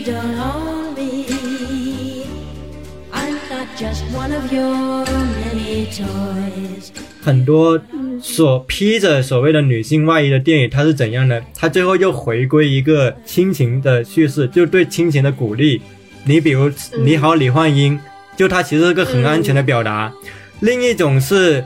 you don't own me. I'm not just one of your many toys. 很多所披着所谓的女性外衣的电影，它是怎样的？它最后又回归一个亲情的叙事，就对亲情的鼓励。你比如《你好，李焕英》，就它其实是个很安全的表达。另一种是，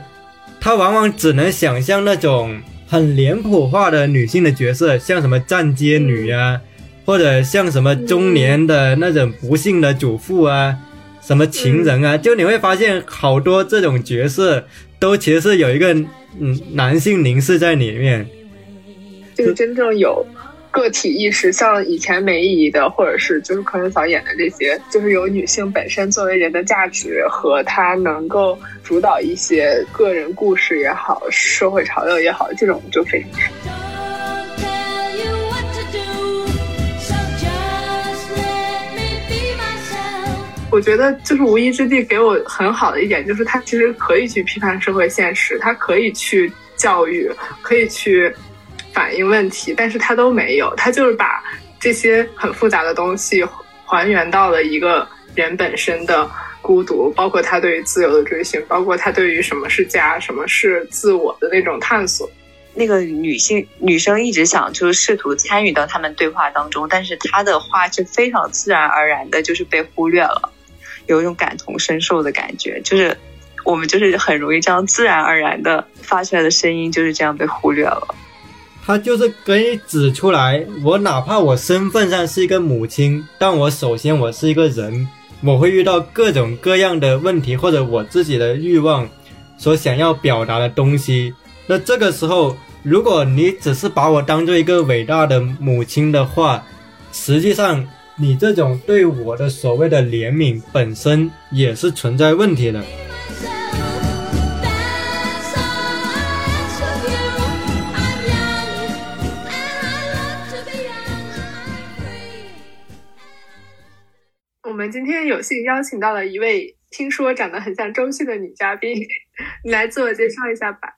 它往往只能想象那种很脸谱化的女性的角色，像什么站街女啊，或者像什么中年的那种不幸的主妇啊，什么情人啊，就你会发现好多这种角色都其实是有一个嗯男性凝视在里面。就是真正有个体意识，像以前梅姨的，或者是就是柯震嫂演的这些，就是有女性本身作为人的价值和她能够主导一些个人故事也好，社会潮流也好，这种就非常少。我觉得就是《无依之地》给我很好的一点，就是它其实可以去批判社会现实，它可以去教育，可以去反映问题，但是它都没有，它就是把这些很复杂的东西还原到了一个人本身的孤独，包括他对于自由的追寻，包括他对于什么是家、什么是自我的那种探索。那个女性女生一直想就是试图参与到他们对话当中，但是她的话是非常自然而然的，就是被忽略了，有一种感同身受的感觉，就是我们就是很容易这样自然而然的发出来的声音就是这样被忽略了。他就是给你指出来，我哪怕我身份上是一个母亲，但我首先我是一个人，我会遇到各种各样的问题，或者我自己的欲望所想要表达的东西。那这个时候，如果你只是把我当做一个伟大的母亲的话，实际上你这种对我的所谓的怜悯本身也是存在问题的。That's all I ask of you. I'm young and I love to be young. I'm free. 我们今天有幸邀请到了一位听说长得很像周迅的女嘉宾，你来自我介绍一下吧。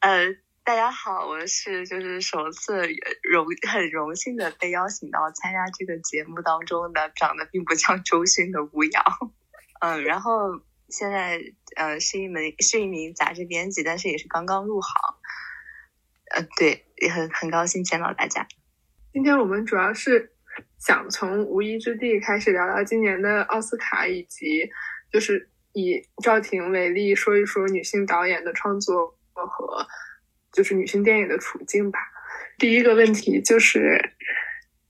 呃，大家好，我是就是首次荣很荣幸的被邀请到参加这个节目当中的长得并不像周迅的吴瑶，嗯，然后现在呃是一门是一名杂志编辑，但是也是刚刚入行，呃，对，也很很高兴见到大家。今天我们主要是想从《无依之地》开始聊聊今年的奥斯卡，以及就是以赵婷为例，说一说女性导演的创作和就是女性电影的处境吧。第一个问题就是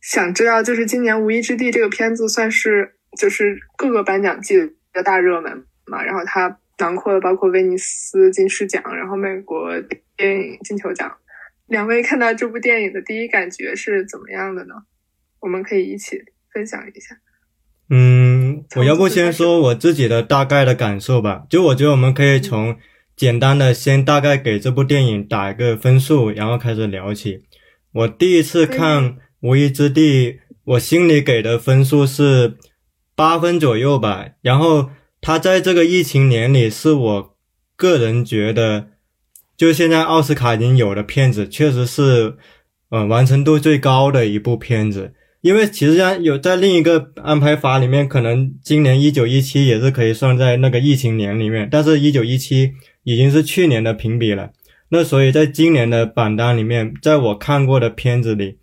想知道，就是今年《无依之地》这个片子算是就是各个颁奖季的大热门嘛，然后它囊括了包括威尼斯金狮奖，然后美国电影金球奖。两位看到这部电影的第一感觉是怎么样的呢？我们可以一起分享一下。嗯，我要不先说我自己的大概的感受吧。就我觉得我们可以从简单的先大概给这部电影打一个分数，然后开始聊起。我第一次看《无依之地》，我心里给的分数是八分左右吧。然后它在这个疫情年里，是我个人觉得，就现在奥斯卡已经有的片子，确实是，呃，完成度最高的一部片子。因为其实上有在另一个安排法里面，可能今年一九一七也是可以算在那个疫情年里面，但是一九一七已经是去年的评比了。那所以在今年的榜单里面，在我看过的片子里，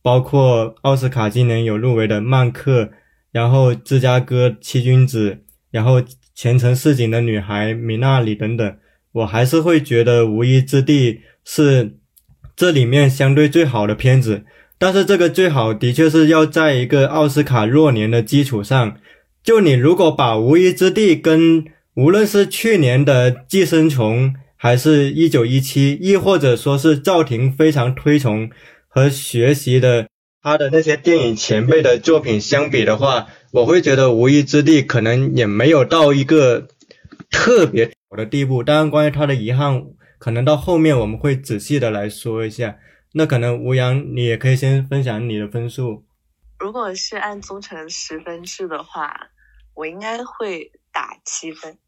包括奥斯卡今年有入围的《曼克》，然后《芝加哥七君子》，然后《前程似锦的女孩》、《米娜里》等等，我还是会觉得《无依之地》是这里面相对最好的片子。但是这个最好的确是要在一个奥斯卡弱年的基础上，就你如果把《无依之地》跟无论是去年的《寄生虫》，还是一九一七，亦或者说是赵婷非常推崇和学习的他的那些电影前辈的作品相比的话，我会觉得《无依之地》可能也没有到一个特别好的地步。当然，关于他的遗憾，可能到后面我们会仔细的来说一下。那可能吴阳，你也可以先分享你的分数。如果是按综成十分制的话，我应该会打七分。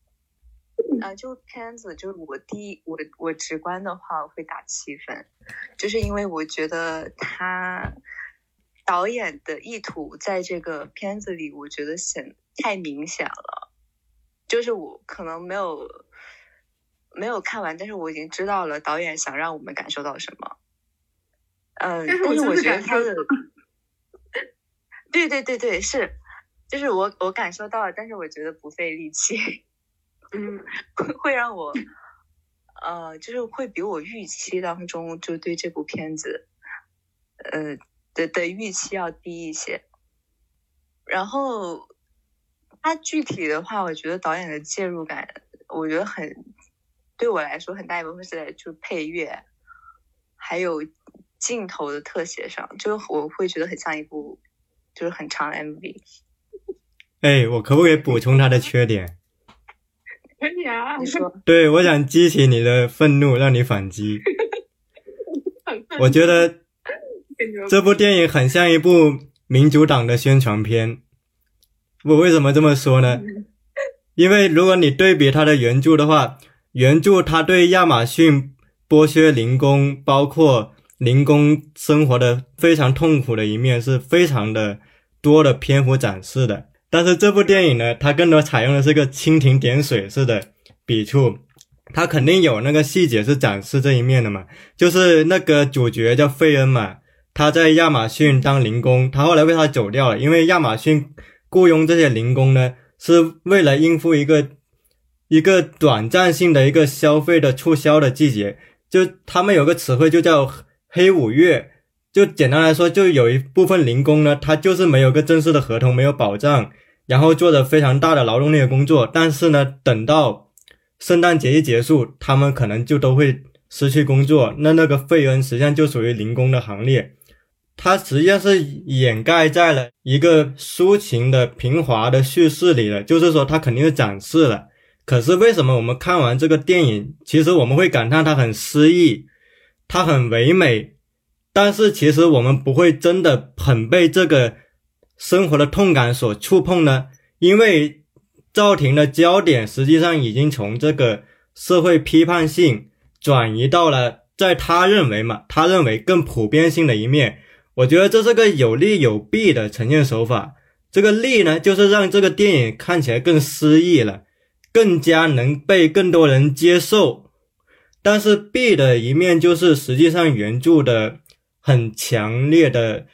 啊、就片子，就是我第一，我我直观的话，我会打七分，就是因为我觉得他导演的意图在这个片子里，我觉得显太明显了。就是我可能没有没有看完，但是我已经知道了导演想让我们感受到什么。嗯，但是我觉得他的，对对对对，是，就是我我感受到了，但是我觉得不费力气。嗯，会会让我，呃，就是会比我预期当中就对这部片子，呃的的预期要低一些。然后，它具体的话，我觉得导演的介入感，我觉得很，对我来说很大一部分是在就是配乐，还有镜头的特写上，就我会觉得很像一部就是很长的 MV。哎，我可不可以补充他的缺点？可以啊，你说，对，我想激起你的愤怒，让你反击。我觉得这部电影很像一部民主党的宣传片。我为什么这么说呢？因为如果你对比他的原著的话，原著他对亚马逊剥削零工，包括零工生活的非常痛苦的一面，是非常的多的篇幅展示的。但是这部电影呢，它更多采用的是个蜻蜓点水式的笔触，它肯定有那个细节是展示这一面的嘛。就是那个主角叫费恩嘛，他在亚马逊当零工，他后来为他走掉了，因为亚马逊雇佣这些零工呢，是为了应付一个一个短暂性的一个消费的促销的季节，就他们有个词汇就叫黑五月，就简单来说，就有一部分零工呢，他就是没有个正式的合同，没有保障，然后做着非常大的劳动力的工作，但是呢，等到圣诞节一结束，他们可能就都会失去工作。那那个费恩实际上就属于零工的行列，他实际上是掩盖在了一个抒情的平滑的叙事里的，就是说他肯定是展示了。可是为什么我们看完这个电影，其实我们会感叹它很诗意，它很唯美，但是其实我们不会真的很被这个生活的痛感所触碰呢？因为赵婷的焦点实际上已经从这个社会批判性转移到了在他认为嘛，他认为更普遍性的一面。我觉得这是个有利有弊的呈现手法。这个利呢，就是让这个电影看起来更诗意了，更加能被更多人接受。但是弊的一面就是，实际上原著的很强烈的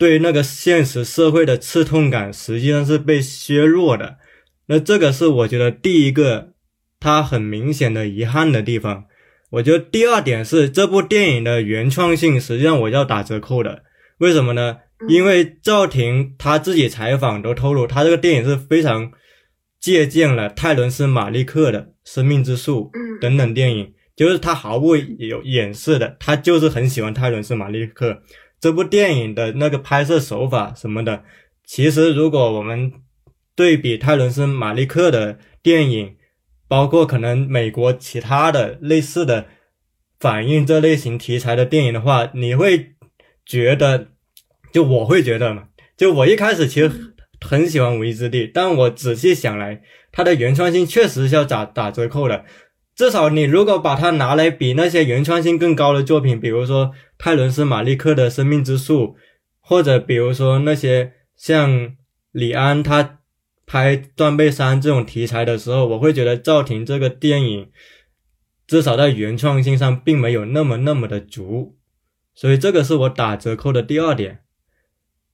对那个现实社会的刺痛感，实际上是被削弱的。那这个是我觉得第一个它很明显的遗憾的地方。我觉得第二点是这部电影的原创性，实际上我要打折扣的。为什么呢？因为赵婷她自己采访都透露，她这个电影是非常借鉴了泰伦斯·马利克的《生命之树》嗯等等电影，就是他毫不有掩饰的，他就是很喜欢泰伦斯·马利克这部电影的那个拍摄手法什么的。其实，如果我们对比泰伦斯·马利克的电影，包括可能美国其他的类似的反映这类型题材的电影的话，你会觉得，就我会觉得嘛，就我一开始其实很喜欢《无依之地》，但我仔细想来，它的原创性确实是要打打折扣的。至少你如果把它拿来比那些原创性更高的作品，比如说泰伦斯·马利克的《生命之树》，或者比如说那些像李安他拍《断背山》这种题材的时候，我会觉得赵婷这个电影至少在原创性上并没有那么那么的足，所以这个是我打折扣的第二点。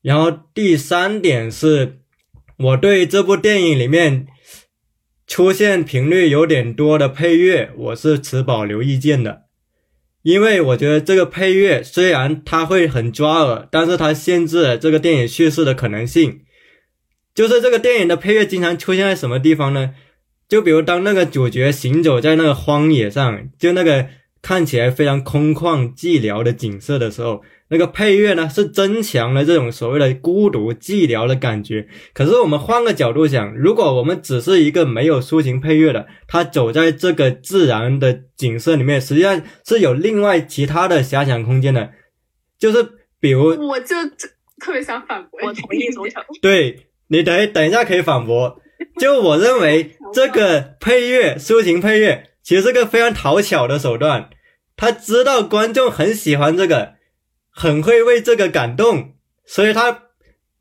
然后第三点是，我对这部电影里面出现频率有点多的配乐，我是持保留意见的。因为我觉得这个配乐虽然它会很抓耳，但是它限制了这个电影叙事的可能性。就是这个电影的配乐经常出现在什么地方呢？就比如当那个主角行走在那个荒野上，就那个看起来非常空旷寂寥的景色的时候，那个配乐呢是增强了这种所谓的孤独寂寥的感觉。可是我们换个角度想，如果我们只是一个没有抒情配乐的，他走在这个自然的景色里面，实际上是有另外其他的遐想空间的。就是比如，我就特别想反驳，我同意总成。对你等等一下可以反驳。就我认为这个配乐抒情配乐其实是个非常讨巧的手段，他知道观众很喜欢这个，很会为这个感动，所以他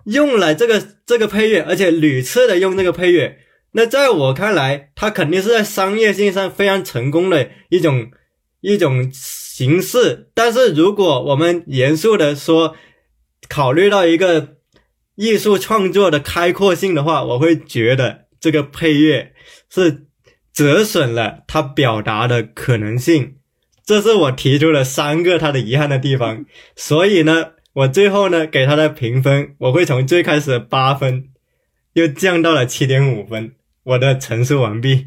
用了这个这个配乐，而且屡次的用这个配乐。那在我看来，他肯定是在商业性上非常成功的一种一种形式。但是如果我们严肃的说，考虑到一个艺术创作的开阔性的话，我会觉得这个配乐是折损了他表达的可能性。这是我提出了三个他的遗憾的地方。所以呢，我最后呢给他的评分，我会从最开始的八分，又降到了七点五分。我的陈述完毕。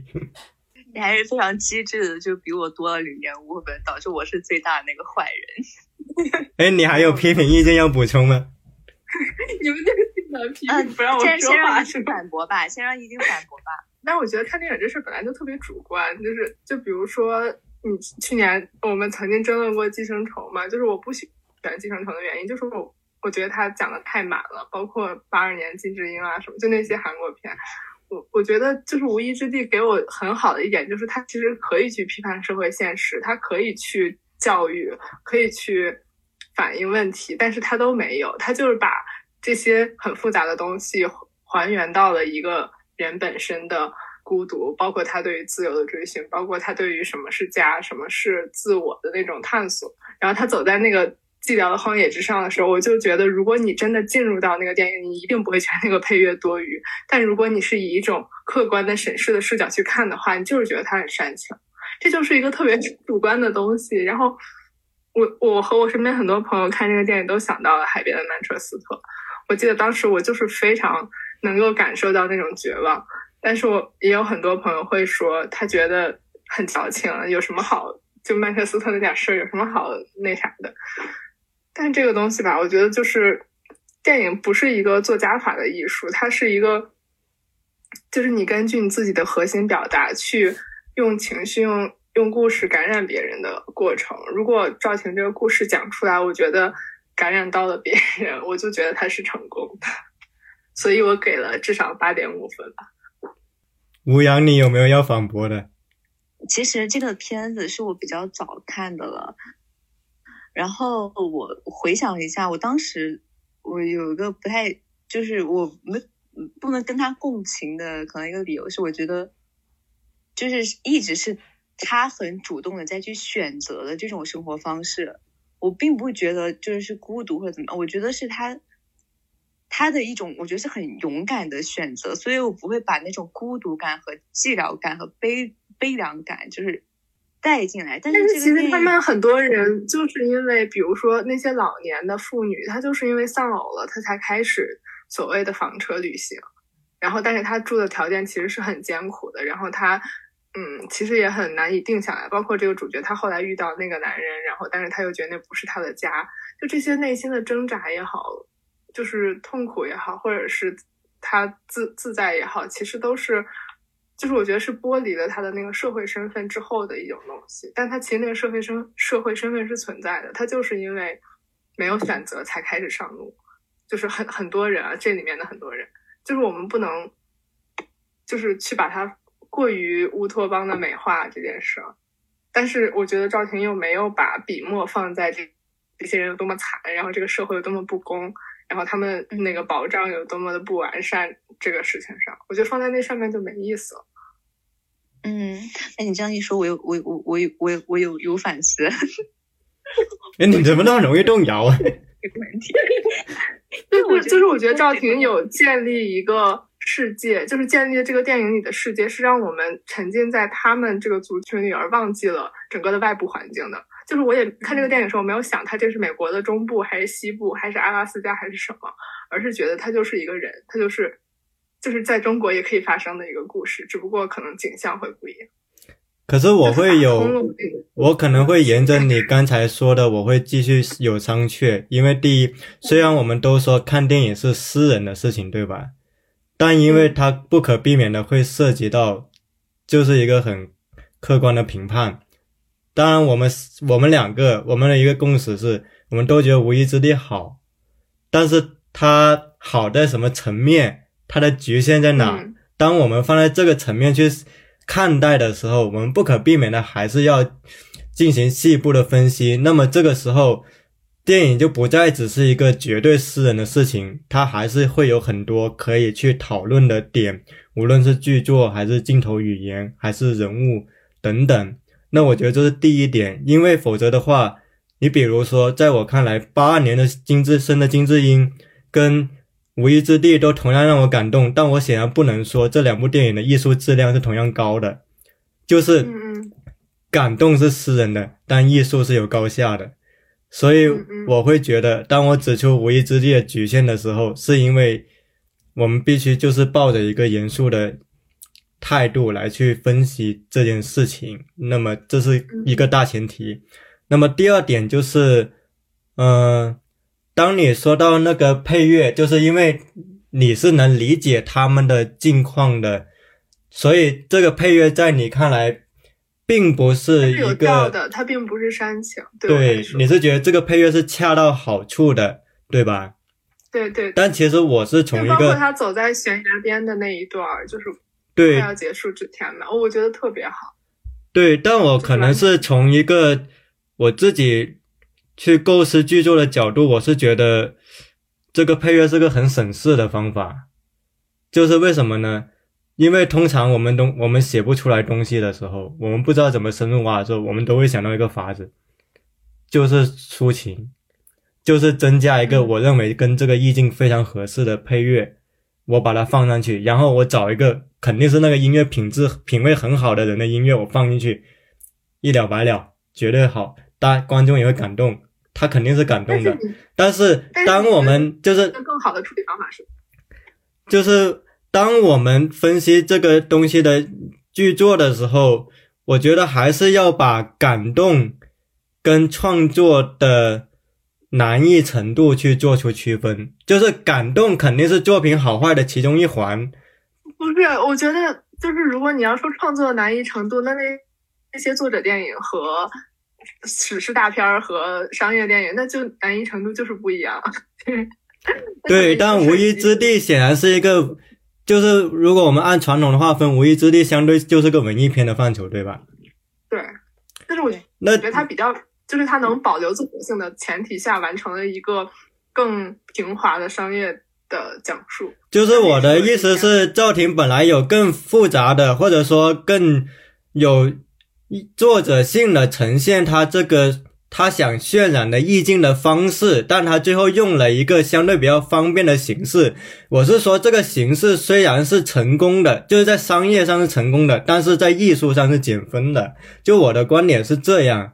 你还是非常机智的，就比我多了零点五分，导致我是最大的那个坏人。哎，你还有批评意见要补充吗？你们这个挺难批嗯评，不让我说先先让一丁话是？反驳吧，先让一丁反驳吧。但是我觉得看电影这事本来就特别主观，就是就比如说你去年我们曾经争论过《寄生虫》嘛，就是我不喜欢《寄生虫》的原因，就是我我觉得它讲的太满了，包括八二年金智英啊什么，就那些韩国片。我我觉得就是《无依之地》给我很好的一点，就是它其实可以去批判社会现实，它可以去教育，可以去反映问题，但是它都没有，它就是把这些很复杂的东西还原到了一个人本身的孤独，包括他对于自由的追寻，包括他对于什么是家、什么是自我的那种探索。然后他走在那个寂寥的荒野之上的时候，我就觉得，如果你真的进入到那个电影，你一定不会觉得那个配乐多余。但如果你是以一种客观的审视的视角去看的话，你就是觉得它很煽情。这就是一个特别主观的东西。然后我我和我身边很多朋友看这个电影都想到了海边的曼彻斯特。我记得当时我就是非常能够感受到那种绝望，但是我也有很多朋友会说，他觉得很矫情，有什么好就曼彻斯特那点事儿有什么好那啥的？但这个东西吧，我觉得就是电影不是一个做加法的艺术，它是一个，就是你根据你自己的核心表达去用情绪、用用故事感染别人的过程。如果赵婷这个故事讲出来，我觉得感染到了别人，我就觉得他是成功的，所以我给了至少八点五分吧。吴阳，你有没有要反驳的？其实这个片子是我比较早看的了，然后我回想一下，我当时我有一个不太，就是我没不能跟他共情的，可能一个理由是，我觉得就是一直是他很主动的再去选择的这种生活方式，我并不觉得就是是孤独或者怎么样，我觉得是他。他的一种，我觉得是很勇敢的选择，所以我不会把那种孤独感和寂寥感和悲悲凉感就是带进来。但是其实他们很多人就是因为，比如说那些老年的妇女，她就是因为丧偶了，她才开始所谓的房车旅行。然后，但是她住的条件其实是很艰苦的，然后她，嗯，其实也很难以定下来。包括这个主角，她后来遇到那个男人，然后但是她又觉得那不是她的家，就这些内心的挣扎也好，就是痛苦也好，或者是他自自在也好，其实都是，就是我觉得是剥离了他的那个社会身份之后的一种东西。但他其实那个社会身社会身份是存在的，他就是因为没有选择才开始上路，就是很很多人啊，这里面的很多人，就是我们不能，就是去把它过于乌托邦的美化这件事儿。但是我觉得赵婷又没有把笔墨放在这这些人有多么惨，然后这个社会有多么不公，然后他们那个保障有多么的不完善这个事情上，我觉得放在那上面就没意思了。嗯，那你这样一说，我有我我我有我有我有有反思哎，你怎么那么容易动摇啊？这个问题。就是就是，我觉得赵婷有建立一个世界，就是建立这个电影里的世界，是让我们沉浸在他们这个族群里，而忘记了整个的外部环境的。就是我也看这个电影的时候，我没有想它这是美国的中部还是西部，还是阿拉斯加还是什么，而是觉得他就是一个人，他就是就是在中国也可以发生的一个故事，只不过可能景象会不一样。可是我会有，我可能会沿着你刚才说的，我会继续有商榷。因为第一，虽然我们都说看电影是私人的事情，对吧？但因为它不可避免的会涉及到，就是一个很客观的评判。当然，我们我们两个我们的一个共识是，我们都觉得《无意之地》好，但是它好在什么层面？它的局限在哪？嗯当我们放在这个层面去看待的时候，我们不可避免的还是要进行细部的分析。那么这个时候，电影就不再只是一个绝对私人的事情，它还是会有很多可以去讨论的点，无论是剧作还是镜头语言，还是人物等等。那我觉得这是第一点，因为否则的话，你比如说，在我看来，八二年的金智深的金智英跟《无依之地》都同样让我感动，但我显然不能说这两部电影的艺术质量是同样高的，就是感动是私人的，但艺术是有高下的。所以我会觉得，当我指出无意之地的局限的时候，是因为我们必须就是抱着一个严肃的态度来去分析这件事情。那么这是一个大前提。那么第二点就是，嗯、当你说到那个配乐，就是因为你是能理解他们的境况的，所以这个配乐在你看来，并不它是一个它并不是煽情。对对，你是觉得这个配乐是恰到好处的，对吧？对对，但其实我是从就包括一个他走在悬崖边的那一段，就是快对要结束之前嘛，我觉得特别好。对，但我可能是从一个我自己去构思剧作的角度，我是觉得这个配乐是个很省事的方法。就是为什么呢？因为通常我们东我们写不出来东西的时候，我们不知道怎么深入挖的时候，我们都会想到一个法子，就是抒情，就是增加一个嗯我认为跟这个意境非常合适的配乐，我把它放上去，然后我找一个肯定是那个音乐品质品味很好的人的音乐，我放进去，一了百了，绝对好，大观众也会感动，他肯定是感动的。但是当我们就是更好的处理方法是，就是当我们分析这个东西的剧作的时候，我觉得还是要把感动跟创作的难易程度去做出区分。就是感动肯定是作品好坏的其中一环，不是？我觉得就是如果你要说创作难易程度，那那那些作者电影和史诗大片儿和商业电影，那就难易程度就是不一样。对，但无依之地。显然是一个，就是如果我们按传统的划分，无依之地相对就是个文艺片的范畴，对吧？对，但是我觉得它比较，就是它能保留作者性的前提下，完成了一个更平滑的商业的讲述。就是我的意思是，赵婷本来有更复杂的，或者说更有作者性的呈现他这个他想渲染的意境的方式，但他最后用了一个相对比较方便的形式。我是说，这个形式虽然是成功的，就是在商业上是成功的，但是在艺术上是减分的。就我的观点是这样。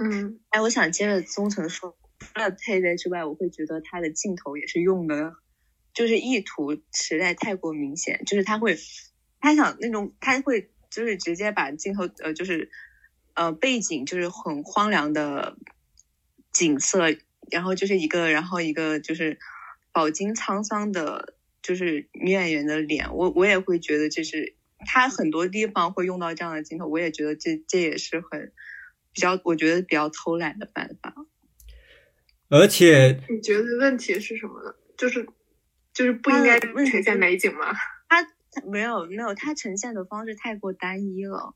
嗯，哎，我想接着宗成说，除了配乐之外，我会觉得他的镜头也是用的，就是意图实在太过明显，就是他会，他想那种他会就是直接把镜头呃就是呃背景就是很荒凉的景色，然后就是一个然后一个就是饱经沧桑的，就是女演员的脸，我我也会觉得这是他很多地方会用到这样的镜头，我也觉得这这也是很。比较，我觉得比较偷懒的办法。而且，你觉得问题是什么呢？就是就是不应该呈现美景吗？它没有没有，它呈现的方式太过单一了。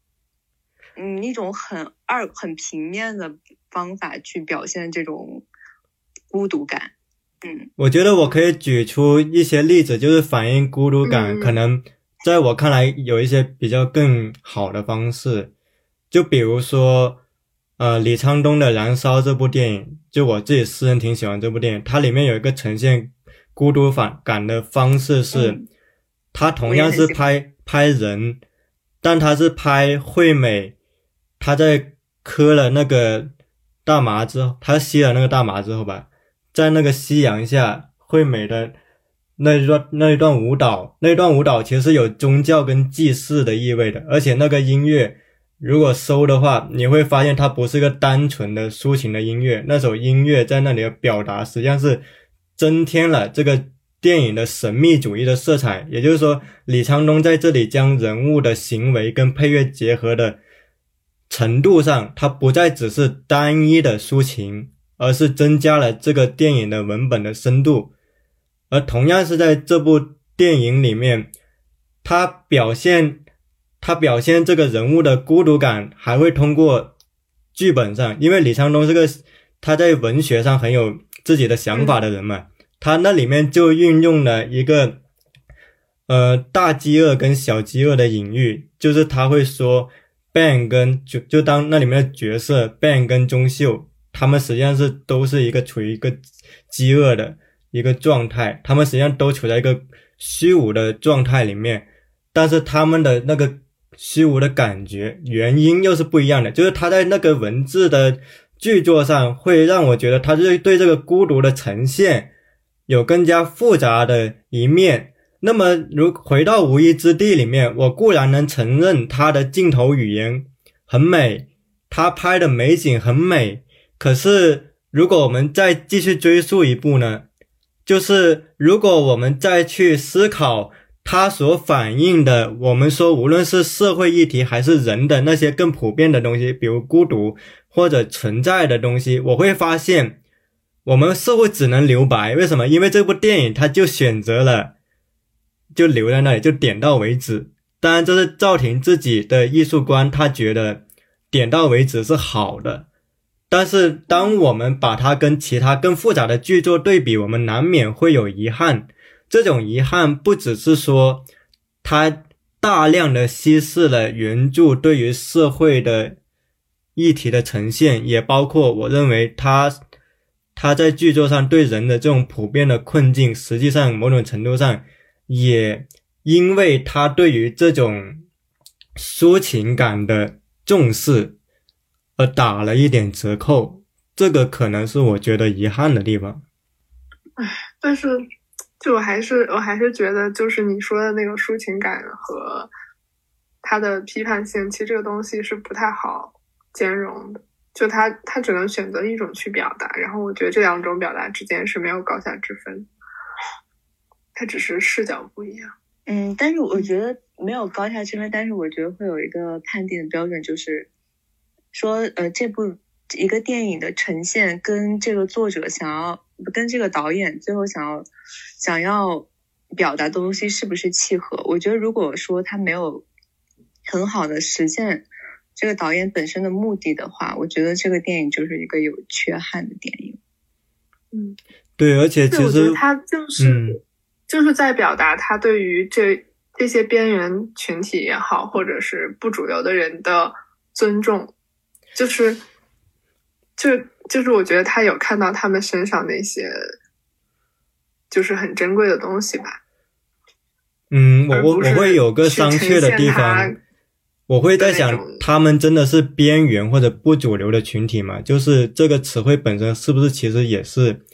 嗯，一种很二很平面的方法去表现这种孤独感。嗯，我觉得我可以举出一些例子，就是反映孤独感，嗯可能在我看来有一些比较更好的方式。就比如说，呃，李沧东的《燃烧》这部电影，就我自己私人挺喜欢这部电影。它里面有一个呈现孤独反感的方式是，嗯它同样是拍拍人，但它是拍惠美，她在磕了那个大麻之后，她吸了那个大麻之后吧，在那个夕阳下，惠美的那一段那一段舞蹈，那一段舞蹈其实是有宗教跟祭祀的意味的，而且那个音乐如果搜的话，你会发现它不是个单纯的抒情的音乐，那首音乐在那里的表达实际上是增添了这个电影的神秘主义的色彩。也就是说，李沧东在这里将人物的行为跟配乐结合的程度上，它不再只是单一的抒情，而是增加了这个电影的文本的深度。而同样是在这部电影里面，它表现他表现这个人物的孤独感，还会通过剧本上，因为李沧东是个他在文学上很有自己的想法的人嘛，他那里面就运用了一个呃大饥饿跟小饥饿的隐喻，就是他会说 Ben 跟就就当那里面的角色 Ben 跟钟秀，他们实际上是都是一个处于一个饥饿的一个状态，他们实际上都处在一个虚无的状态里面，但是他们的那个虚无的感觉原因又是不一样的，就是他在那个文字的剧作上会让我觉得他对对这个孤独的呈现有更加复杂的一面。那么，如回到无依之地里面，我固然能承认他的镜头语言很美，他拍的美景很美，可是如果我们再继续追溯一步呢？就是如果我们再去思考它所反映的，我们说无论是社会议题还是人的那些更普遍的东西，比如孤独或者存在的东西，我会发现我们社会只能留白。为什么？因为这部电影它就选择了就留在那里，就点到为止。当然，这是赵婷自己的艺术观，他觉得点到为止是好的。但是，当我们把它跟其他更复杂的剧作对比，我们难免会有遗憾。这种遗憾不只是说它大量的稀释了原著对于社会的议题的呈现，也包括我认为它它在剧作上对人的这种普遍的困境，实际上某种程度上也因为他对于这种抒情感的重视。而打了一点折扣，这个可能是我觉得遗憾的地方。但是，就我还是我还是觉得，就是你说的那个抒情感和它的批判性，其实这个东西是不太好兼容的。就他他只能选择一种去表达，然后我觉得这两种表达之间是没有高下之分，它只是视角不一样。嗯，但是我觉得没有高下之分，但是我觉得会有一个判定的标准，就是说，呃，这部一个电影的呈现跟这个作者想要，跟这个导演最后想要想要表达的东西是不是契合？我觉得如果说他没有很好的实现这个导演本身的目的的话，我觉得这个电影就是一个有缺憾的电影。嗯，对，而且其实对我觉得他就是、嗯就是在表达他对于这这些边缘群体也好，或者是不主流的人的尊重，就是就就是我觉得他有看到他们身上那些就是很珍贵的东西吧。嗯，我我我会有个商榷的地方，我会在想他们真的是边缘或者不主流的群体吗？就是这个词汇本身是不是其实也是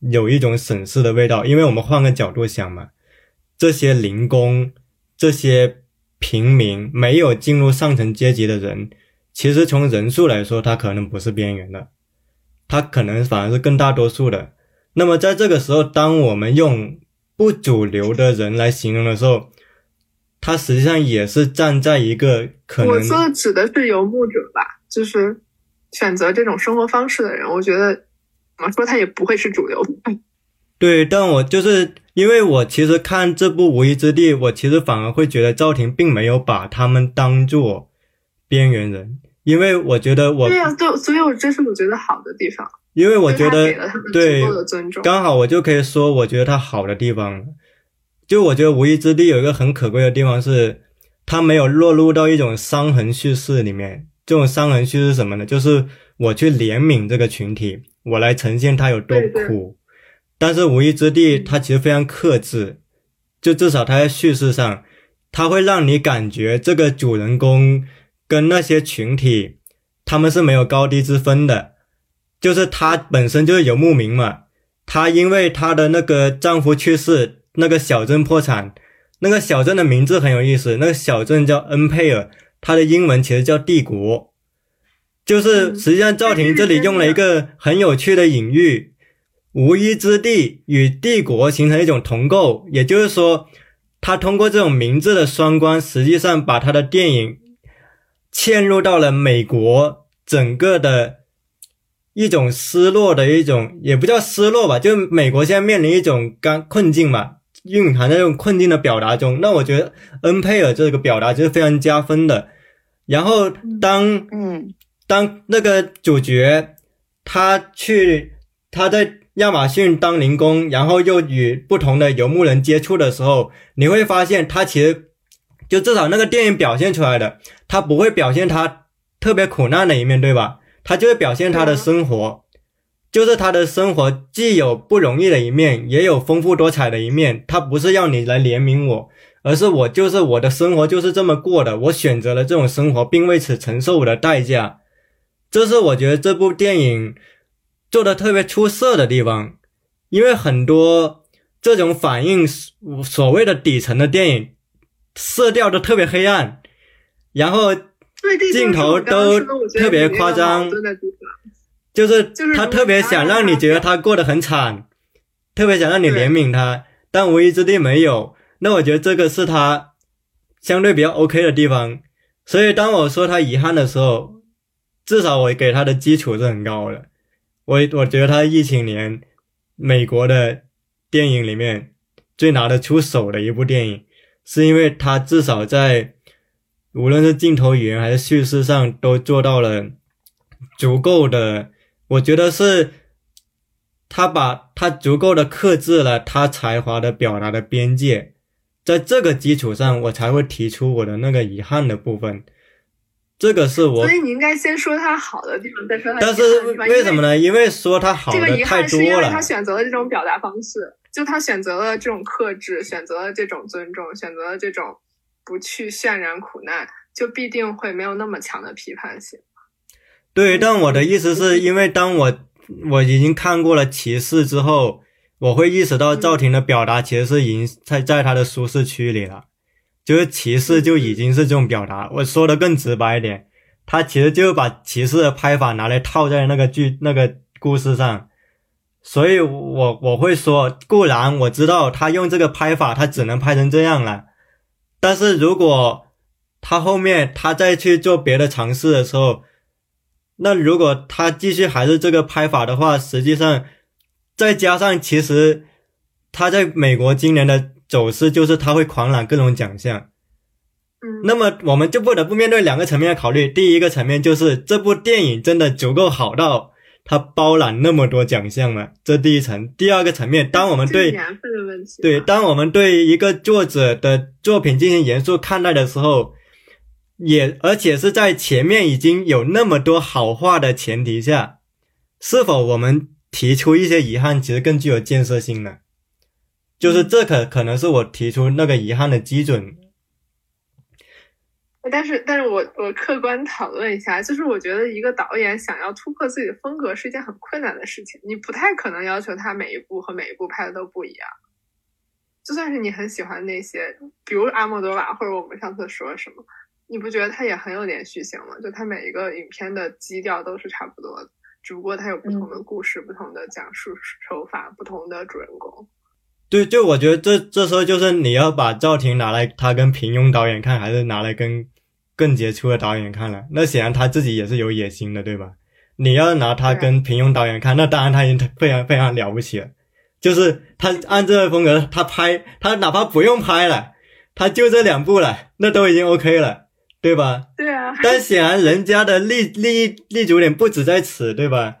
有一种审视的味道？因为我们换个角度想嘛，这些零工、这些平民没有进入上层阶级的人，其实从人数来说，他可能不是边缘的，他可能反而是更大多数的。那么在这个时候，当我们用不主流的人来形容的时候，他实际上也是站在一个可能我说的指的是游牧者吧，就是选择这种生活方式的人，我觉得怎么说他也不会是主流。对，但我就是因为我其实看这部《无依之地》，我其实反而会觉得赵婷并没有把他们当做边缘人，因为我觉得我对呀、对，所以我这是我觉得好的地方。因为我觉得对。刚好我就可以说，我觉得它好的地方。就我觉得《无依之地》有一个很可贵的地方是，它没有落入到一种伤痕叙事里面。这种伤痕叙事是什么呢？就是我去怜悯这个群体，我来呈现他有多对对苦。但是《无依之地》它其实非常克制，就至少它在叙事上，它会让你感觉这个主人公跟那些群体他们是没有高低之分的。就是她本身就是游牧民嘛，她因为她的那个丈夫去世，那个小镇破产，那个小镇的名字很有意思，那个小镇叫恩佩尔，它的英文其实叫帝国。就是实际上赵婷这里用了一个很有趣的隐喻，无依之地与帝国形成一种同构，也就是说，他通过这种名字的双关，实际上把他的电影嵌入到了美国整个的一种失落的一种，也不叫失落吧，就美国现在面临一种刚困境嘛，蕴含在这种困境的表达中。那我觉得恩佩尔这个表达就是非常加分的。然后当嗯当那个主角他去他在亚马逊当零工，然后又与不同的游牧人接触的时候，你会发现他其实就至少那个电影表现出来的，他不会表现他特别苦难的一面，对吧？他就会表现他的生活，就是他的生活既有不容易的一面，也有丰富多彩的一面。他不是要你来怜悯我，而是我就是我的生活就是这么过的，我选择了这种生活，并为此承受我的代价。这是我觉得这部电影做的特别出色的地方，因为很多这种反映所谓的底层的电影，色调都特别黑暗，然后镜头都特别夸张就是就是他特别想让你觉得他过得很惨，特别想让你怜悯他，但无意之地没有。那我觉得这个是他相对比较 OK 的地方。所以当我说他遗憾的时候，至少我给他的基础是很高的。我我觉得他疫情年美国的电影里面最拿得出手的一部电影，是因为他至少在无论是镜头语言还是叙事上都做到了足够的，我觉得是他把他足够的克制了他才华的表达的边界，在这个基础上，我才会提出我的那个遗憾的部分。这个是我所，以你应该先说他好的地方，再说他但是。为什么呢？因为说他好这个的太多遗憾是因为了他。选择了这种表达方式，就他选择了这种克制，选择了这种尊重，选择了这种不去渲染苦难，就必定会没有那么强的批判性。对，但我的意思是因为当我我已经看过了骑士之后，我会意识到赵婷的表达其实是已经在在他的舒适区里了，就是骑士就已经是这种表达。我说的更直白一点，他其实就把骑士的拍法拿来套在那个剧那个故事上，所以我我会说，固然我知道他用这个拍法，他只能拍成这样了，但是如果他后面他再去做别的尝试的时候，那如果他继续还是这个拍法的话，实际上再加上其实他在美国今年的走势就是他会狂揽各种奖项，嗯，那么我们就不得不面对两个层面考虑。第一个层面就是这部电影真的足够好到它包揽那么多奖项吗？这第一层。第二个层面，当我们对对，当我们对一个作者的作品进行严肃看待的时候，也而且是在前面已经有那么多好话的前提下，是否我们提出一些遗憾，其实更具有建设性呢？就是这可可能是我提出那个遗憾的基准。但是，但是我我客观讨论一下，就是我觉得一个导演想要突破自己的风格是一件很困难的事情，你不太可能要求他每一部和每一部拍的都不一样。就算是你很喜欢那些，比如阿莫多瓦或者我们上次说什么，你不觉得他也很有连续性吗？就他每一个影片的基调都是差不多的，只不过他有不同的故事、不同的讲述手法、不同的主人公。对，就我觉得这这时候就是你要把赵婷拿来他跟平庸导演看，还是拿来跟更杰出的导演看了？那显然他自己也是有野心的，对吧？你要拿他跟平庸导演看，那当然他已经非常非常了不起了。就是他按这个风格，他拍他哪怕不用拍了，他就这两部了，那都已经 OK 了，对吧？对啊，但显然人家的立立立足点不止在此，对吧？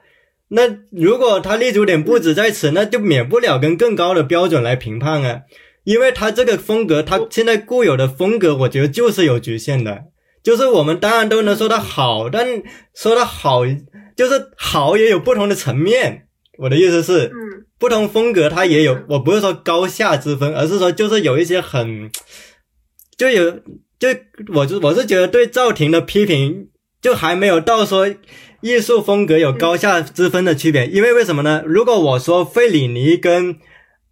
那如果他立足点不止在此，那就免不了跟更高的标准来评判啊，因为他这个风格，他现在固有的风格，我觉得就是有局限的。就是我们当然都能说它好，但说它好，就是好也有不同的层面。我的意思是，嗯，不同风格它也有嗯，我不是说高下之分，而是说就是有一些很，就有就我就我是觉得对赵婷的批评就还没有到说艺术风格有高下之分的区别，因为为什么呢？如果我说费里尼跟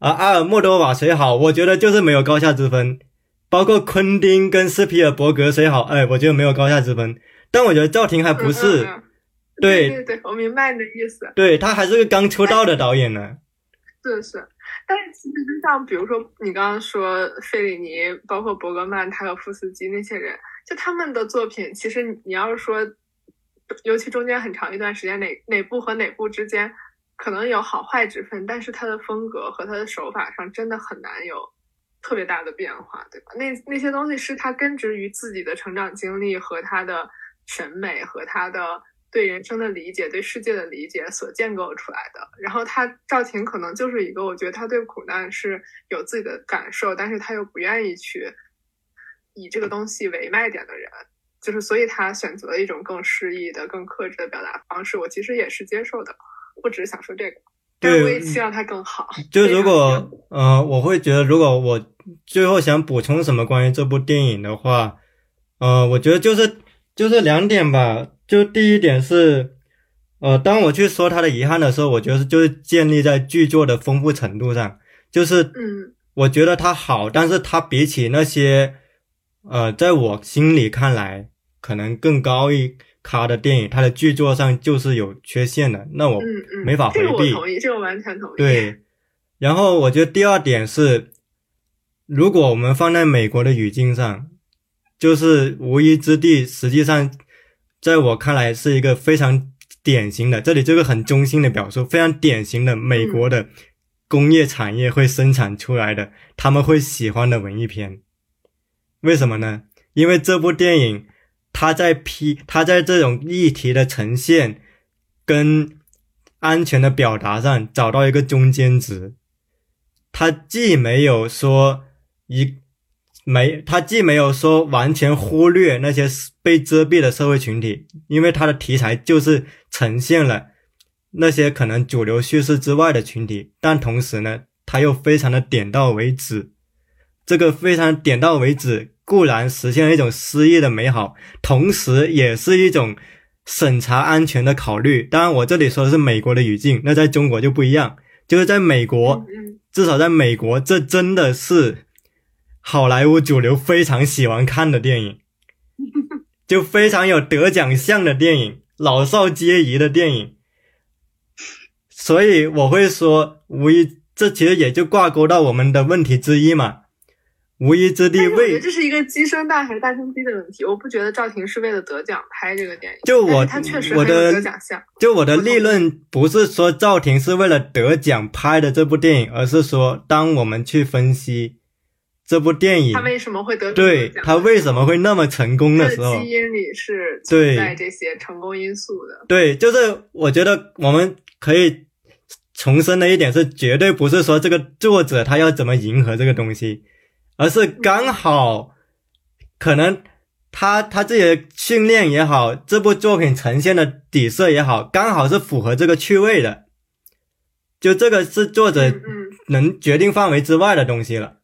啊阿尔莫多瓦谁好，我觉得就是没有高下之分，包括昆汀跟斯皮尔伯格谁好，哎，我觉得没有高下之分，但我觉得赵婷还不是，嗯嗯嗯。对。对对，我明白你的意思。对他还是个刚出道的导演呢。是是，但是其实就像比如说你刚刚说费里尼，包括伯格曼、塔可夫斯基那些人，就他们的作品，其实你要是说，尤其中间很长一段时间，哪哪部和哪部之间可能有好坏之分，但是他的风格和他的手法上真的很难有特别大的变化，对吧？那那些东西是他根植于自己的成长经历和他的审美和他的对人生的理解、对世界的理解所建构出来的。然后他赵婷可能就是一个，我觉得他对苦难是有自己的感受，但是他又不愿意去以这个东西为卖点的人，就是所以他选择了一种更诗意的、更克制的表达方式。我其实也是接受的，我只是想说这个，但是我也希望他更好。就如果呃，我会觉得，如果我最后想补充什么关于这部电影的话，呃，我觉得就是就是两点吧。就第一点是，呃，当我去说他的遗憾的时候，我觉得就是建立在剧作的丰富程度上，就是嗯我觉得它好，但是它比起那些，呃，在我心里看来可能更高一咖的电影，他的剧作上就是有缺陷的。那我嗯嗯，没法这个回避我同意，这个我完全同意。，对，然后我觉得第二点是，如果我们放在美国的语境上，就是无依之地，实际上在我看来是一个非常典型的，这里这个很中性的表述，非常典型的美国的工业产业会生产出来的，他们会喜欢的文艺片。为什么呢？因为这部电影，它在批，它在这种议题的呈现跟安全的表达上找到一个中间值。它既没有说一没，他既没有说完全忽略那些被遮蔽的社会群体，因为他的题材就是呈现了那些可能主流叙事之外的群体，但同时呢，他又非常的点到为止。这个非常点到为止，固然实现了一种诗意的美好，同时也是一种审查安全的考虑。当然，我这里说的是美国的语境，那在中国就不一样。就是在美国，嗯至少在美国，这真的是好莱坞主流非常喜欢看的电影，就非常有得奖项的电影，老少皆宜的电影。所以我会说，无疑这其实也就挂钩到我们的问题之一嘛。无疑之地但是我觉得为这是一个鸡生蛋还是蛋生鸡的问题。我不觉得赵婷是为了得奖拍这个电影，就我他确实我的得奖项。就我的立论不是说赵婷是为了得奖拍的这部电影，而是说当我们去分析这部电影他，为什么会得对他为什么会那么成功的时候，基因里是对存在这些成功因素的。对，就是我觉得我们可以重申的一点是，绝对不是说这个作者他要怎么迎合这个东西，而是刚好可能他他自己的训练也好，这部作品呈现的底色也好，刚好是符合这个趣味的。就这个是作者能决定范围之外的东西了。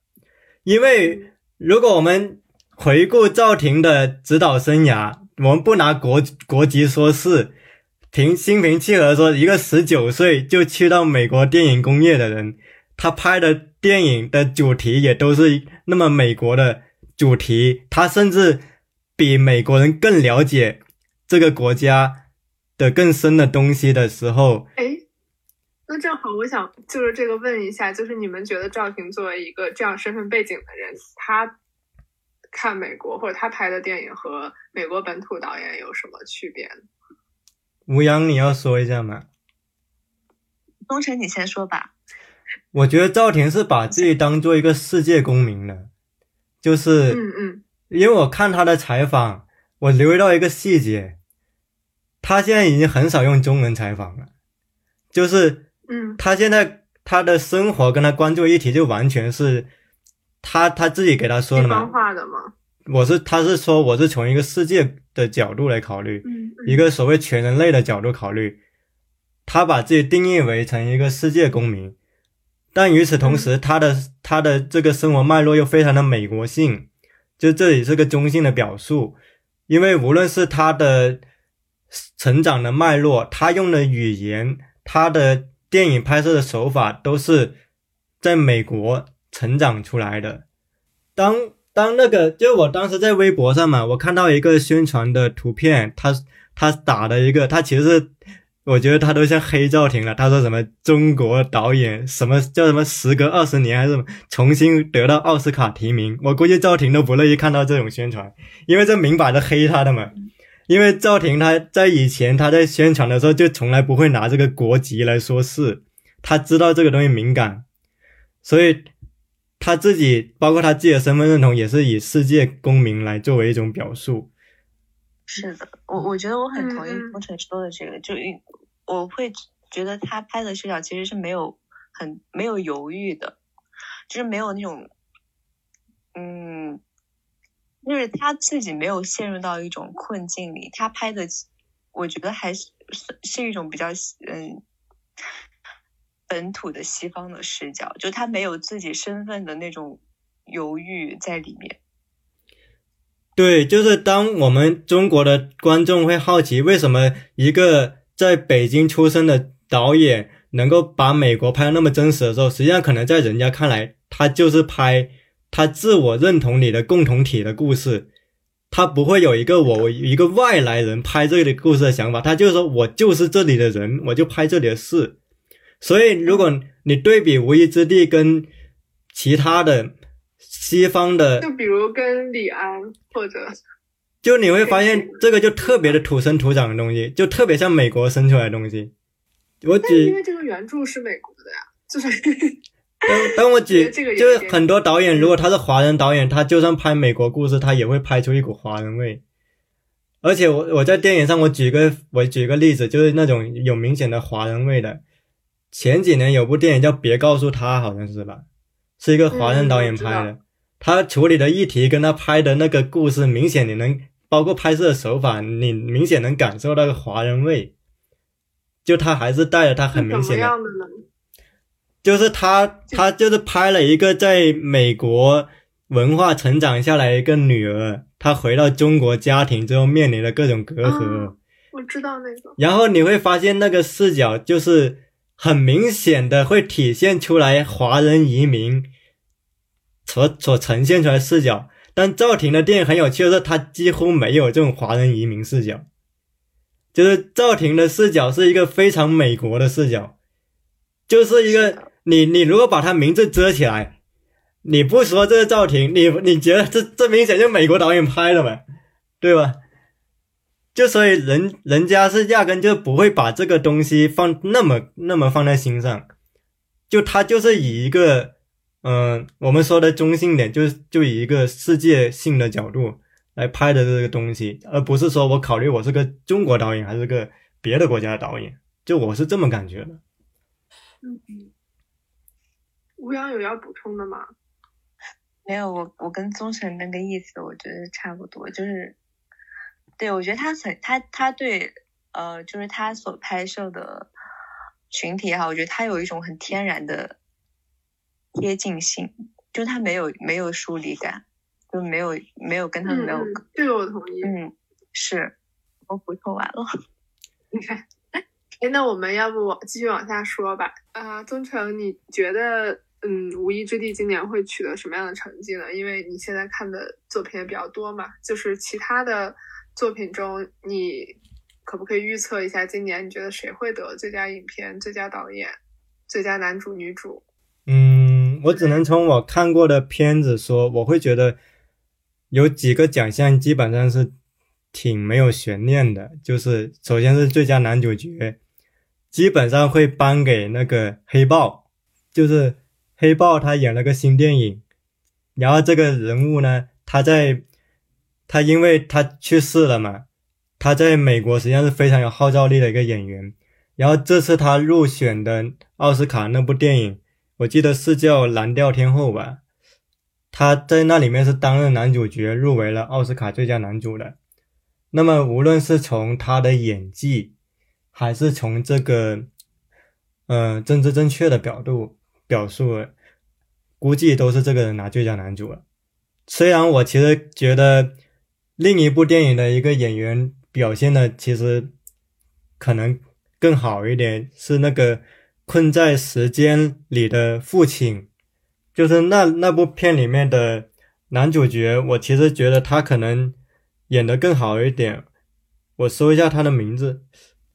因为如果我们回顾赵婷的指导生涯，我们不拿国国籍说事，平心平气和说，一个十九岁就去到美国电影工业的人，他拍的电影的主题也都是那么美国的主题，他甚至比美国人更了解这个国家的更深的东西的时候，那正好我想就是这个问一下，就是你们觉得赵婷作为一个这样身份背景的人，他看美国或者他拍的电影和美国本土导演有什么区别呢？吴阳，你要说一下吗？东城，你先说吧。我觉得赵婷是把自己当做一个世界公民的，就是嗯嗯因为我看他的采访，我留意到一个细节，他现在已经很少用中文采访了，就是嗯。他现在他的生活跟他关注的议题就完全是他他自己给他说的嘛，方化的吗？我是他是说我是从一个世界的角度来考虑，嗯一个所谓全人类的角度考虑，他把自己定义为成一个世界公民，但与此同时，他的他的这个生活脉络又非常的美国性，就这里是个中性的表述，因为无论是他的成长的脉络，他用的语言，他的电影拍摄的手法，都是在美国成长出来的。当当那个，就我当时在微博上嘛，我看到一个宣传的图片，他他打的一个，他其实，我觉得他都像黑赵婷了。他说什么中国导演什么叫什么时隔二十年还是什么重新得到奥斯卡提名，我估计赵婷都不乐意看到这种宣传，因为这明摆着黑他的嘛。因为赵婷她在以前她在宣传的时候就从来不会拿这个国籍来说事，她知道这个东西敏感，所以他自己包括他自己的身份认同也是以世界公民来作为一种表述。是的，我我觉得我很同意工程说的这个，就因我会觉得他拍的视角其实是没有很没有犹豫的，就是没有那种，嗯，就是他自己没有陷入到一种困境里，他拍的，我觉得还是是一种比较嗯本土的西方的视角，就他没有自己身份的那种犹豫在里面。对，就是当我们中国的观众会好奇，为什么一个在北京出生的导演能够把美国拍的那么真实的时候，实际上可能在人家看来，他就是拍他自我认同你的共同体的故事，他不会有一个我一个外来人拍这里故事的想法，他就是说我就是这里的人，我就拍这里的事。所以，如果你对比《无依之地》跟其他的西方的就比如跟李安或者就你会发现这个就特别的土生土长的东西，就特别像美国生出来的东西。我但是因，为这个原著是美国的呀，就是 当当我举，这个就是很多导演，如果他是华人导演，他就算拍美国故事，他也会拍出一股华人味。而且我我在电影上，我举个我举个例子，就是那种有明显的华人味的。前几年有部电影叫《别告诉他》，好像是吧？是一个华人导演拍的。嗯他处理的议题跟他拍的那个故事，明显你能包括拍摄手法，你明显能感受到个华人味。就他还是带着他很明显的？就是他他就是拍了一个在美国文化成长下来一个女儿，她回到中国家庭之后面临的各种隔阂。啊我知道那个，然后你会发现那个视角就是很明显的会体现出来华人移民所所呈现出来的视角，但赵婷的电影很有趣的是，她几乎没有这种华人移民视角，就是赵婷的视角是一个非常美国的视角，就是一个你你如果把他名字遮起来，你不说这是赵婷，你你觉得这这明显就美国导演拍的嘛，对吧？就所以人人家是压根就不会把这个东西放那么那么放在心上，就他就是以一个嗯、我们说的中性点，就是就以一个世界性的角度来拍的这个东西，而不是说我考虑我是个中国导演还是个别的国家的导演，就我是这么感觉的。吴阳有要补充的吗？没有，我我跟宗辰那个意思，我觉得差不多，就是，对我觉得他很他他对呃，就是他所拍摄的群体也好，我觉得他有一种很天然的贴近性，就他没有没有疏离感，就没有没有跟他们没有这个我同意。嗯是，我补充完了，你看，哎，那我们要不往继续往下说吧？啊、宗成，你觉得，嗯，《无依之地》今年会取得什么样的成绩呢？因为你现在看的作品也比较多嘛，就是其他的作品中，你可不可以预测一下今年你觉得谁会得最佳影片、最佳导演、最佳男主、女主？嗯，我只能从我看过的片子说，我会觉得有几个奖项基本上是挺没有悬念的，就是首先是最佳男主角，基本上会颁给那个黑豹，就是黑豹他演了个新电影，然后这个人物呢，他在他因为他去世了嘛，他在美国实际上是非常有号召力的一个演员，然后这次他入选的奥斯卡那部电影。我记得是叫《蓝调天后》吧，他在那里面是担任男主角，入围了奥斯卡最佳男主的。那么无论是从他的演技，还是从这个，呃，政治正确的角度表述，估计都是这个人拿最佳男主了。虽然我其实觉得另一部电影的一个演员表现的其实可能更好一点，是那个。困在时间里的父亲，就是那那部片里面的男主角，我其实觉得他可能演得更好一点。我搜一下他的名字，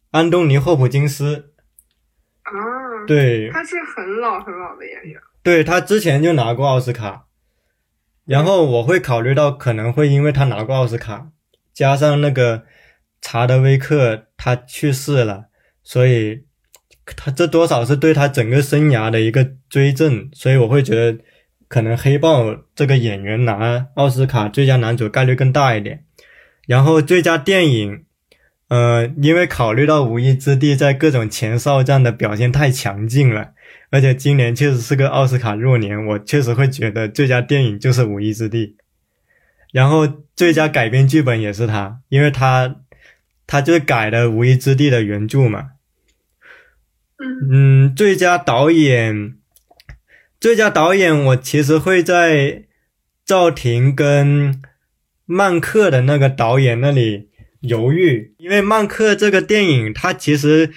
安东尼·霍普金斯。啊，，对，他是很老很老的演员。对他之前就拿过奥斯卡，然后我会考虑到可能会因为他拿过奥斯卡，加上那个查德威克他去世了，所以。他这多少是对他整个生涯的一个追赠，所以我会觉得可能黑豹这个演员拿奥斯卡最佳男主概率更大一点。然后最佳电影，呃，因为考虑到《无依之地》在各种前哨战的表现太强劲了，而且今年确实是个奥斯卡弱年，我确实会觉得最佳电影就是《无依之地》。然后最佳改编剧本也是他，因为他他就是改了《无依之地》的原著嘛。嗯，最佳导演，最佳导演，我其实会在赵婷跟曼克的那个导演那里犹豫，因为曼克这个电影，它其实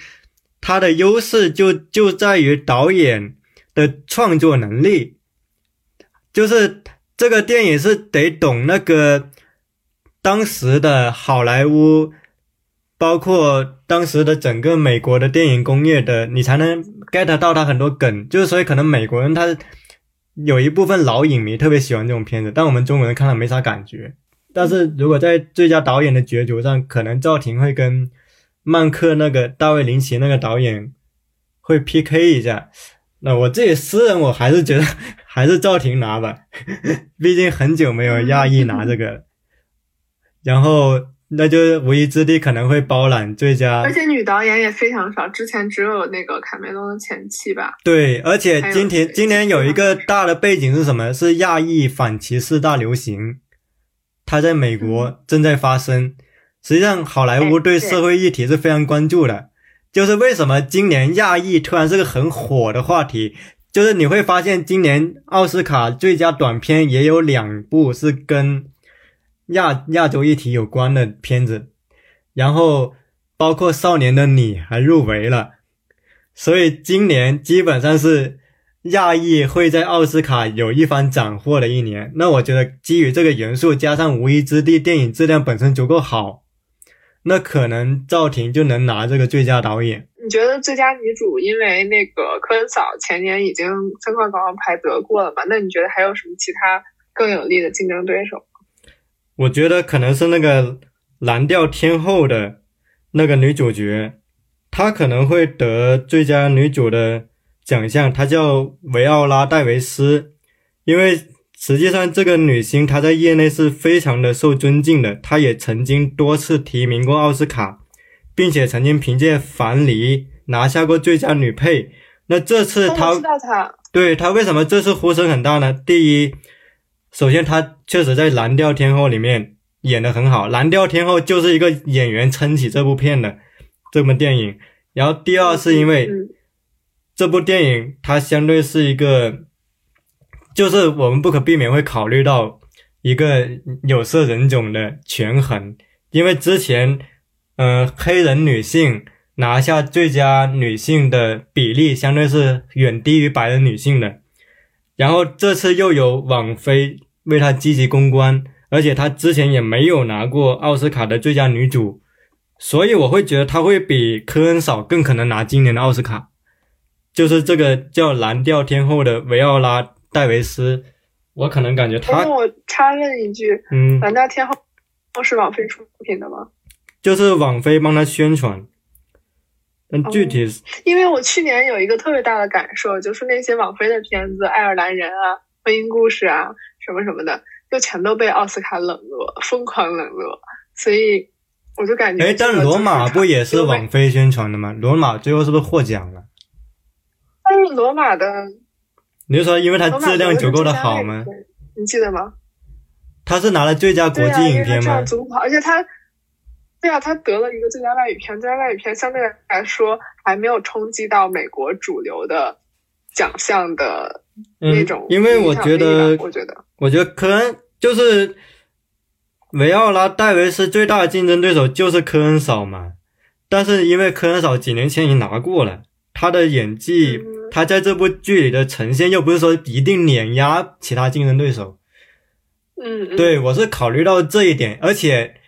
它的优势就就在于导演的创作能力，就是这个电影是得懂那个当时的好莱坞。包括当时的整个美国的电影工业的，你才能 get 到它很多梗，就是所以可能美国人他有一部分老影迷特别喜欢这种片子，但我们中国人看了没啥感觉。但是如果在最佳导演的角逐上，可能赵婷会跟曼克那个大卫林奇那个导演会 PK 一下。那我自己私人我还是觉得 还是赵婷拿吧，毕竟很久没有亚裔拿这个了。然后。那就无一之地可能会包揽最佳，而且女导演也非常少，之前只有那个卡梅隆的前妻吧。对，而且今天今年有一个大的背景是什么？是亚裔反歧视大流行，它在美国正在发生。实际上，好莱坞对社会议题是非常关注的。就是为什么今年亚裔突然是个很火的话题？就是你会发现，今年奥斯卡最佳短片也有两部是跟亚亚洲议题有关的片子，然后包括《少年的你》还入围了，所以今年基本上是亚裔会在奥斯卡有一番斩获的一年。那我觉得基于这个元素，加上《无依之地》电影质量本身足够好，那可能赵婷就能拿这个最佳导演。你觉得最佳女主，因为那个科恩嫂前年已经三块广告牌得过了嘛？那你觉得还有什么其他更有力的竞争对手？我觉得可能是那个蓝调天后的那个女主角，她可能会得最佳女主的奖项。她叫维奥拉·戴维斯，因为实际上这个女星她在业内是非常的受尊敬的，她也曾经多次提名过奥斯卡，并且曾经凭借《樊梨》拿下过最佳女配。那这次她哦我知道她，对她为什么这次呼声很大呢？第一，首先她确实在《蓝调天后》里面演得很好，《蓝调天后》就是一个演员撑起这部片的这部电影。然后第二是因为嗯这部电影它相对是一个，就是我们不可避免会考虑到一个有色人种的权衡，因为之前，呃，黑人女性拿下最佳女性的比例相对是远低于白人女性的，然后这次又有网飞为她积极公关，而且她之前也没有拿过奥斯卡的最佳女主，所以我会觉得她会比科恩嫂更可能拿今年的奥斯卡。就是这个叫蓝调天后的维奥拉·戴维斯，我可能感觉她那，我插问一句，嗯《蓝调天后》是网飞出品的吗？就是网飞帮他宣传，但具体是因为我去年有一个特别大的感受，就是那些网飞的片子，《爱尔兰人》啊、《婚姻故事》啊什么什么的，就全都被奥斯卡冷落，疯狂冷落，所以我就感觉哎，但罗马不也是网飞宣传的吗？罗马最后是不是获奖了？但是罗马的你是说因为它质量足够的好吗？你记得吗？他是拿了最佳国际影片吗质量？足够好，而且他，对啊，他得了一个最佳外语片，最佳外语片相对来说还没有冲击到美国主流的奖项的那嗯种，因为我觉得，我觉得，我觉得可能就是维奥拉·戴维斯最大的竞争对手就是科恩嫂嘛。但是因为科恩嫂几年前已经拿过了，她的演技，嗯她在这部剧里的呈现又不是说一定碾压其他竞争对手。嗯，嗯对，我是考虑到这一点，而且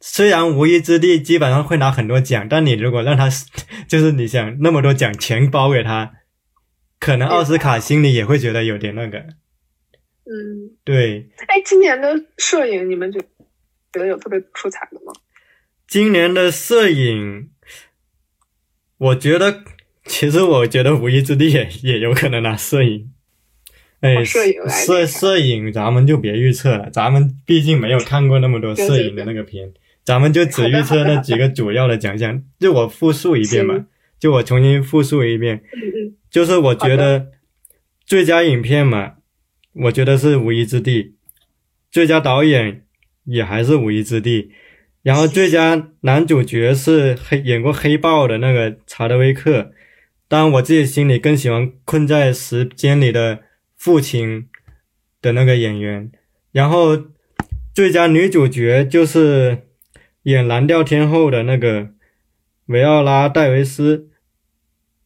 虽然无一之地基本上会拿很多奖，但你如果让他 就是你想那么多奖全包给他，可能奥斯卡心里也会觉得有点那个。嗯，对，哎，今年的摄影你们觉觉得有特别出彩的吗？今年的摄影，我觉得其实我觉得无依之地也也有可能拿摄影，哎，摄影摄摄影咱们就别预测了，咱们毕竟没有看过那么多摄影的那个片，咱们就只预测那几个主要的奖项。就我复述一遍吧，就我重新复述一遍，就是我觉得最佳影片嘛，我觉得是无依之地，最佳导演也还是无依之地，然后 最佳男主角是黑演过黑豹的那个查德威克，当然我自己心里更喜欢困在时间里的父亲的那个演员，然后最佳女主角就是演蓝调天后的那个维奥拉戴维斯，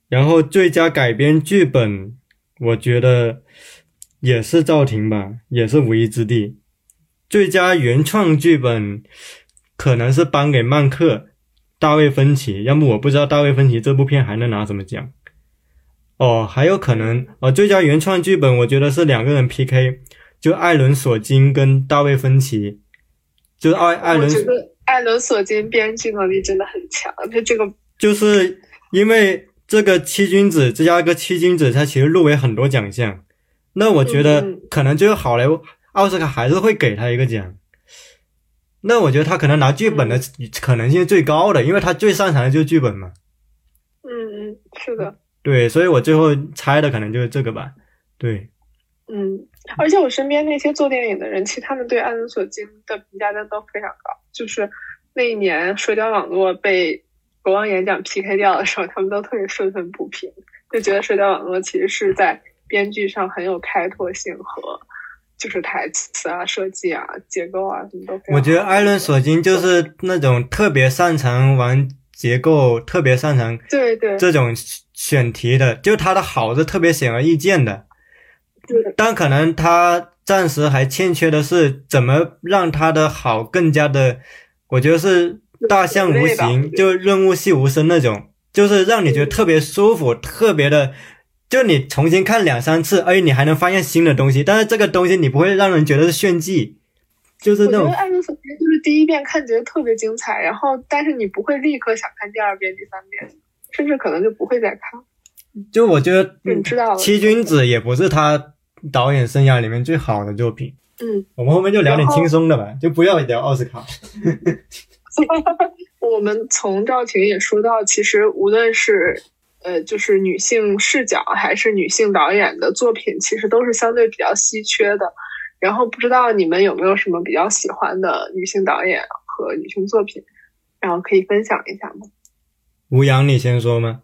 然后最佳改编剧本，我觉得也是赵婷吧，也是无依之地。最佳原创剧本可能是颁给曼克、大卫芬奇，要么我不知道大卫芬奇这部片还能拿什么奖。哦，还有可能哦，最佳原创剧本我觉得是两个人 PK，就艾伦·索金跟大卫芬奇，就是艾艾伦我觉得艾伦·索金编剧能力真的很强，他这个就是因为这个七君子，芝加哥七君子，他其实入围很多奖项，那我觉得嗯可能就是好莱坞奥斯卡还是会给他一个奖。那我觉得他可能拿剧本的可能性最高的，因为他最擅长的就是剧本嘛。嗯嗯是的，对，所以我最后猜的可能就是这个吧。对，嗯，而且我身边那些做电影的人，其实他们对艾伦·索金的评价都都非常高。就是那一年社交网络被国王演讲 PK 掉的时候，他们都特别愤愤不平，就觉得社交网络其实是在编剧上很有开拓性和就是台词啊、设计啊、结构啊什么都。我觉得艾伦·索金就是那种特别擅长玩结构，特别擅长对对这种选题的，就他的好是特别显而易见的。对但可能他暂时还欠缺的是怎么让他的好更加的，我觉得是大象无形，就润物细无声那种，就是让你觉得特别舒服，特别的，就你重新看两三次，而且你还能发现新的东西，但是这个东西你不会让人觉得是炫技，就是那种我觉得爱伦·索金就是第一遍看觉得特别精彩，然后但是你不会立刻想看第二遍、第三遍，甚至可能就不会再看。就我觉得就你知道了七君子也不是他导演生涯里面最好的作品。嗯，我们后面就聊点轻松的吧，就不要聊奥斯卡。我们从赵婷也说到，其实无论是呃，就是女性视角还是女性导演的作品，其实都是相对比较稀缺的。然后不知道你们有没有什么比较喜欢的女性导演和女性作品，然后可以分享一下吗？吴阳，你先说吗？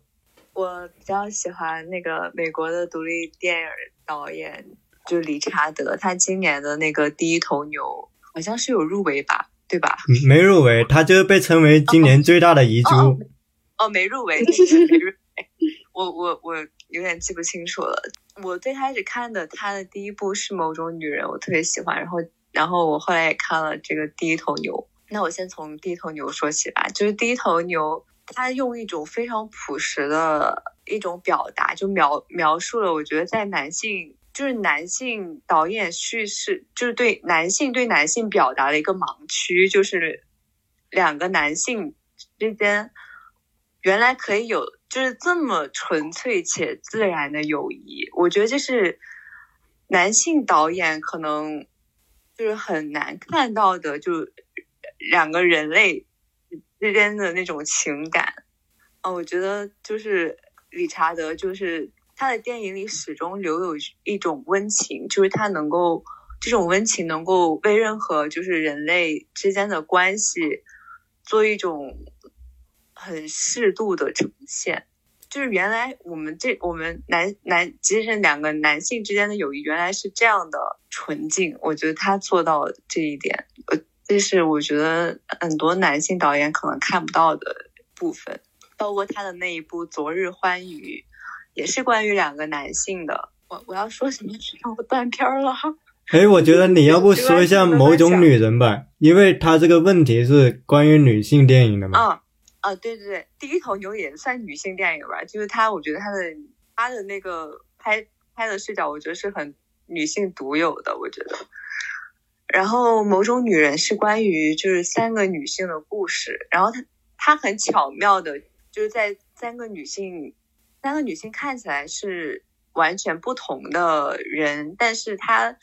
我比较喜欢那个美国的独立电影导演，就是理查德，他今年的那个《第一头牛》好像是有入围吧，对吧？嗯没入围，他就是被称为今年最大的遗珠。哦哦，没入围，对对没入围。我我我有点记不清楚了。我最开始看的他的第一部是《某种女人》，我特别喜欢。然后然后我后来也看了这个《第一头牛》。那我先从《第一头牛》说起吧，就是《第一头牛》，他用一种非常朴实的一种表达，就描描述了我觉得在男性。就是男性导演叙事，就是对男性对男性表达的一个盲区，就是两个男性之间原来可以有就是这么纯粹且自然的友谊。我觉得这是男性导演可能就是很难看到的，就两个人类之间的那种情感。哦，我觉得就是理查德，就是他的电影里始终留有一种温情，就是他能够这种温情能够为任何就是人类之间的关系做一种很适度的呈现。就是原来我们这我们男男，即使两个男性之间的友谊原来是这样的纯净，我觉得他做到了这一点，呃，这是我觉得很多男性导演可能看不到的部分，包括他的那一部《昨日欢愉》，也是关于两个男性的。我我要说什么？让我断片儿了。哎，我觉得你要不说一下某种女人吧，因为他这个问题是关于女性电影的嘛。啊啊，对对对，第一头牛也算女性电影吧，就是他，我觉得他的他的那个拍拍的视角，我觉得是很女性独有的，我觉得。然后某种女人是关于就是三个女性的故事，然后她她很巧妙的就是在三个女性三个女性看起来是完全不同的人，但是她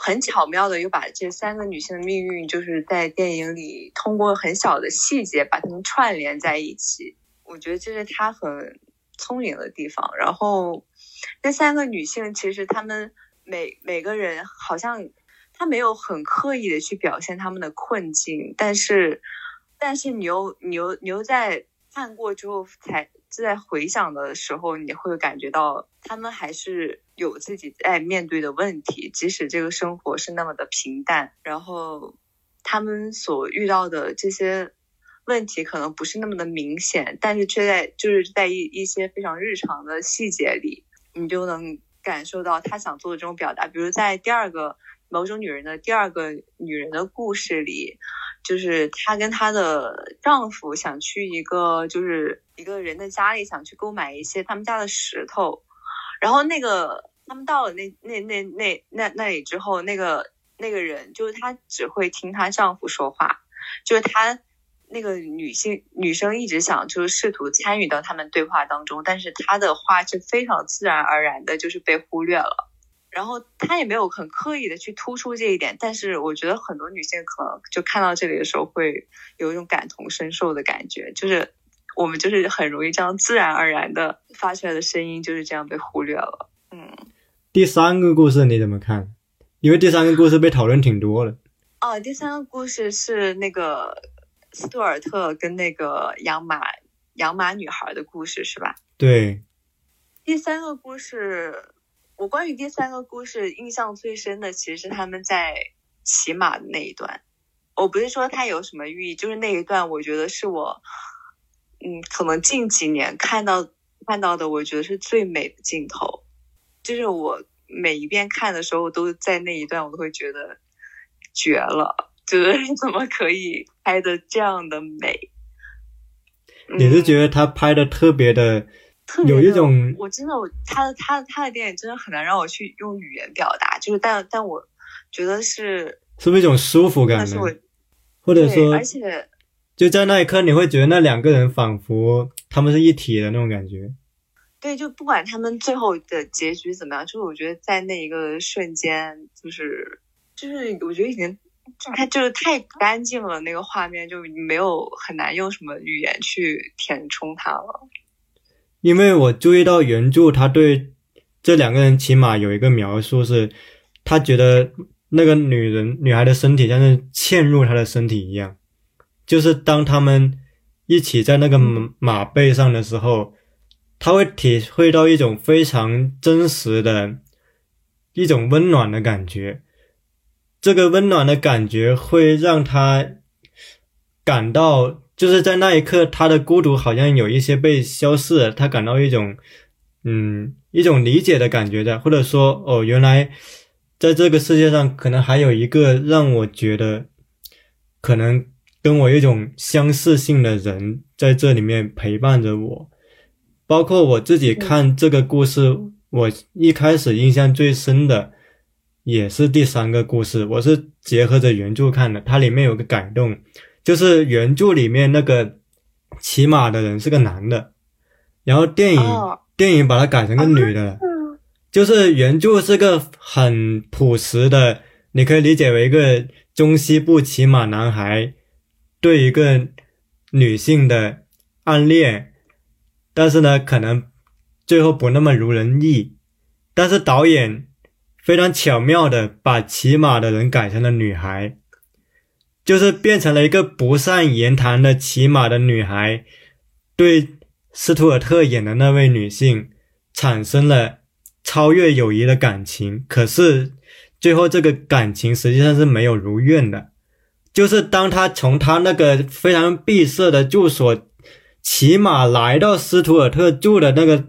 很巧妙的又把这三个女性的命运，就是在电影里通过很小的细节把它们串联在一起。我觉得这是他很聪明的地方。然后这三个女性其实她们每每个人好像她没有很刻意的去表现她们的困境，但是但是你又你又你又在看过之后才在回想的时候，你会感觉到他们还是有自己在面对的问题，即使这个生活是那么的平淡，然后他们所遇到的这些。问题可能不是那么的明显，但是却在就是在一一些非常日常的细节里，你就能感受到他想做的这种表达。比如在第二个某种女人的第二个女人的故事里，就是她跟她的丈夫想去一个就是一个人的家里，想去购买一些他们家的石头，然后那个他们到了那那那那那那里之后，那个那个人就是她只会听她丈夫说话，就是她。那个女性女生一直想就是试图参与到他们对话当中，但是她的话是非常自然而然的，就是被忽略了。然后她也没有很刻意的去突出这一点，但是我觉得很多女性可能就看到这里的时候会有一种感同身受的感觉，就是我们就是很容易这样自然而然的发出来的声音就是这样被忽略了。嗯，第三个故事你怎么看？因为第三个故事被讨论挺多的。哦，第三个故事是那个。斯图尔特跟那个养马养马女孩的故事是吧？对。第三个故事，我关于第三个故事印象最深的，其实是他们在骑马的那一段。我不是说它有什么寓意，就是那一段，我觉得是我，嗯，可能近几年看到看到的，我觉得是最美的镜头。就是我每一遍看的时候，都在那一段，我都会觉得绝了。觉得 怎么可以拍的这样的美？你是觉得他拍的特别的，特有一种，我真的，我他的他他的电影真的很难让我去用语言表达，就是但但我觉得是是不是一种舒服感呢？或者说，而且就在那一刻，你会觉得那两个人仿佛他们是一体的那种感觉。对，就不管他们最后的结局怎么样，就是我觉得在那一个瞬间，就是就是我觉得已经。它就是太干净了，那个画面就没有很难用什么语言去填充它了。因为我注意到原著，他对这两个人起码有一个描述是，他觉得那个女人女孩的身体像是嵌入他的身体一样，就是当他们一起在那个马背上的时候，他会体会到一种非常真实的一种温暖的感觉。这个温暖的感觉会让他感到，就是在那一刻，他的孤独好像有一些被消逝，他感到一种，嗯，一种理解的感觉的，或者说，哦，原来在这个世界上，可能还有一个让我觉得可能跟我一种相似性的人在这里面陪伴着我。包括我自己看这个故事，我一开始印象最深的。也是第三个故事，我是结合着原著看的。它里面有个改动，就是原著里面那个骑马的人是个男的，然后电影电影把它改成个女的。了，就是原著是个很朴实的，你可以理解为一个中西部骑马男孩对一个女性的暗恋，但是呢，可能最后不那么如人意，但是导演。非常巧妙的把骑马的人改成了女孩，就是变成了一个不善言谈的骑马的女孩，对斯图尔特演的那位女性产生了超越友谊的感情。可是最后这个感情实际上是没有如愿的，就是当他从他那个非常闭塞的住所骑马来到斯图尔特住的那个。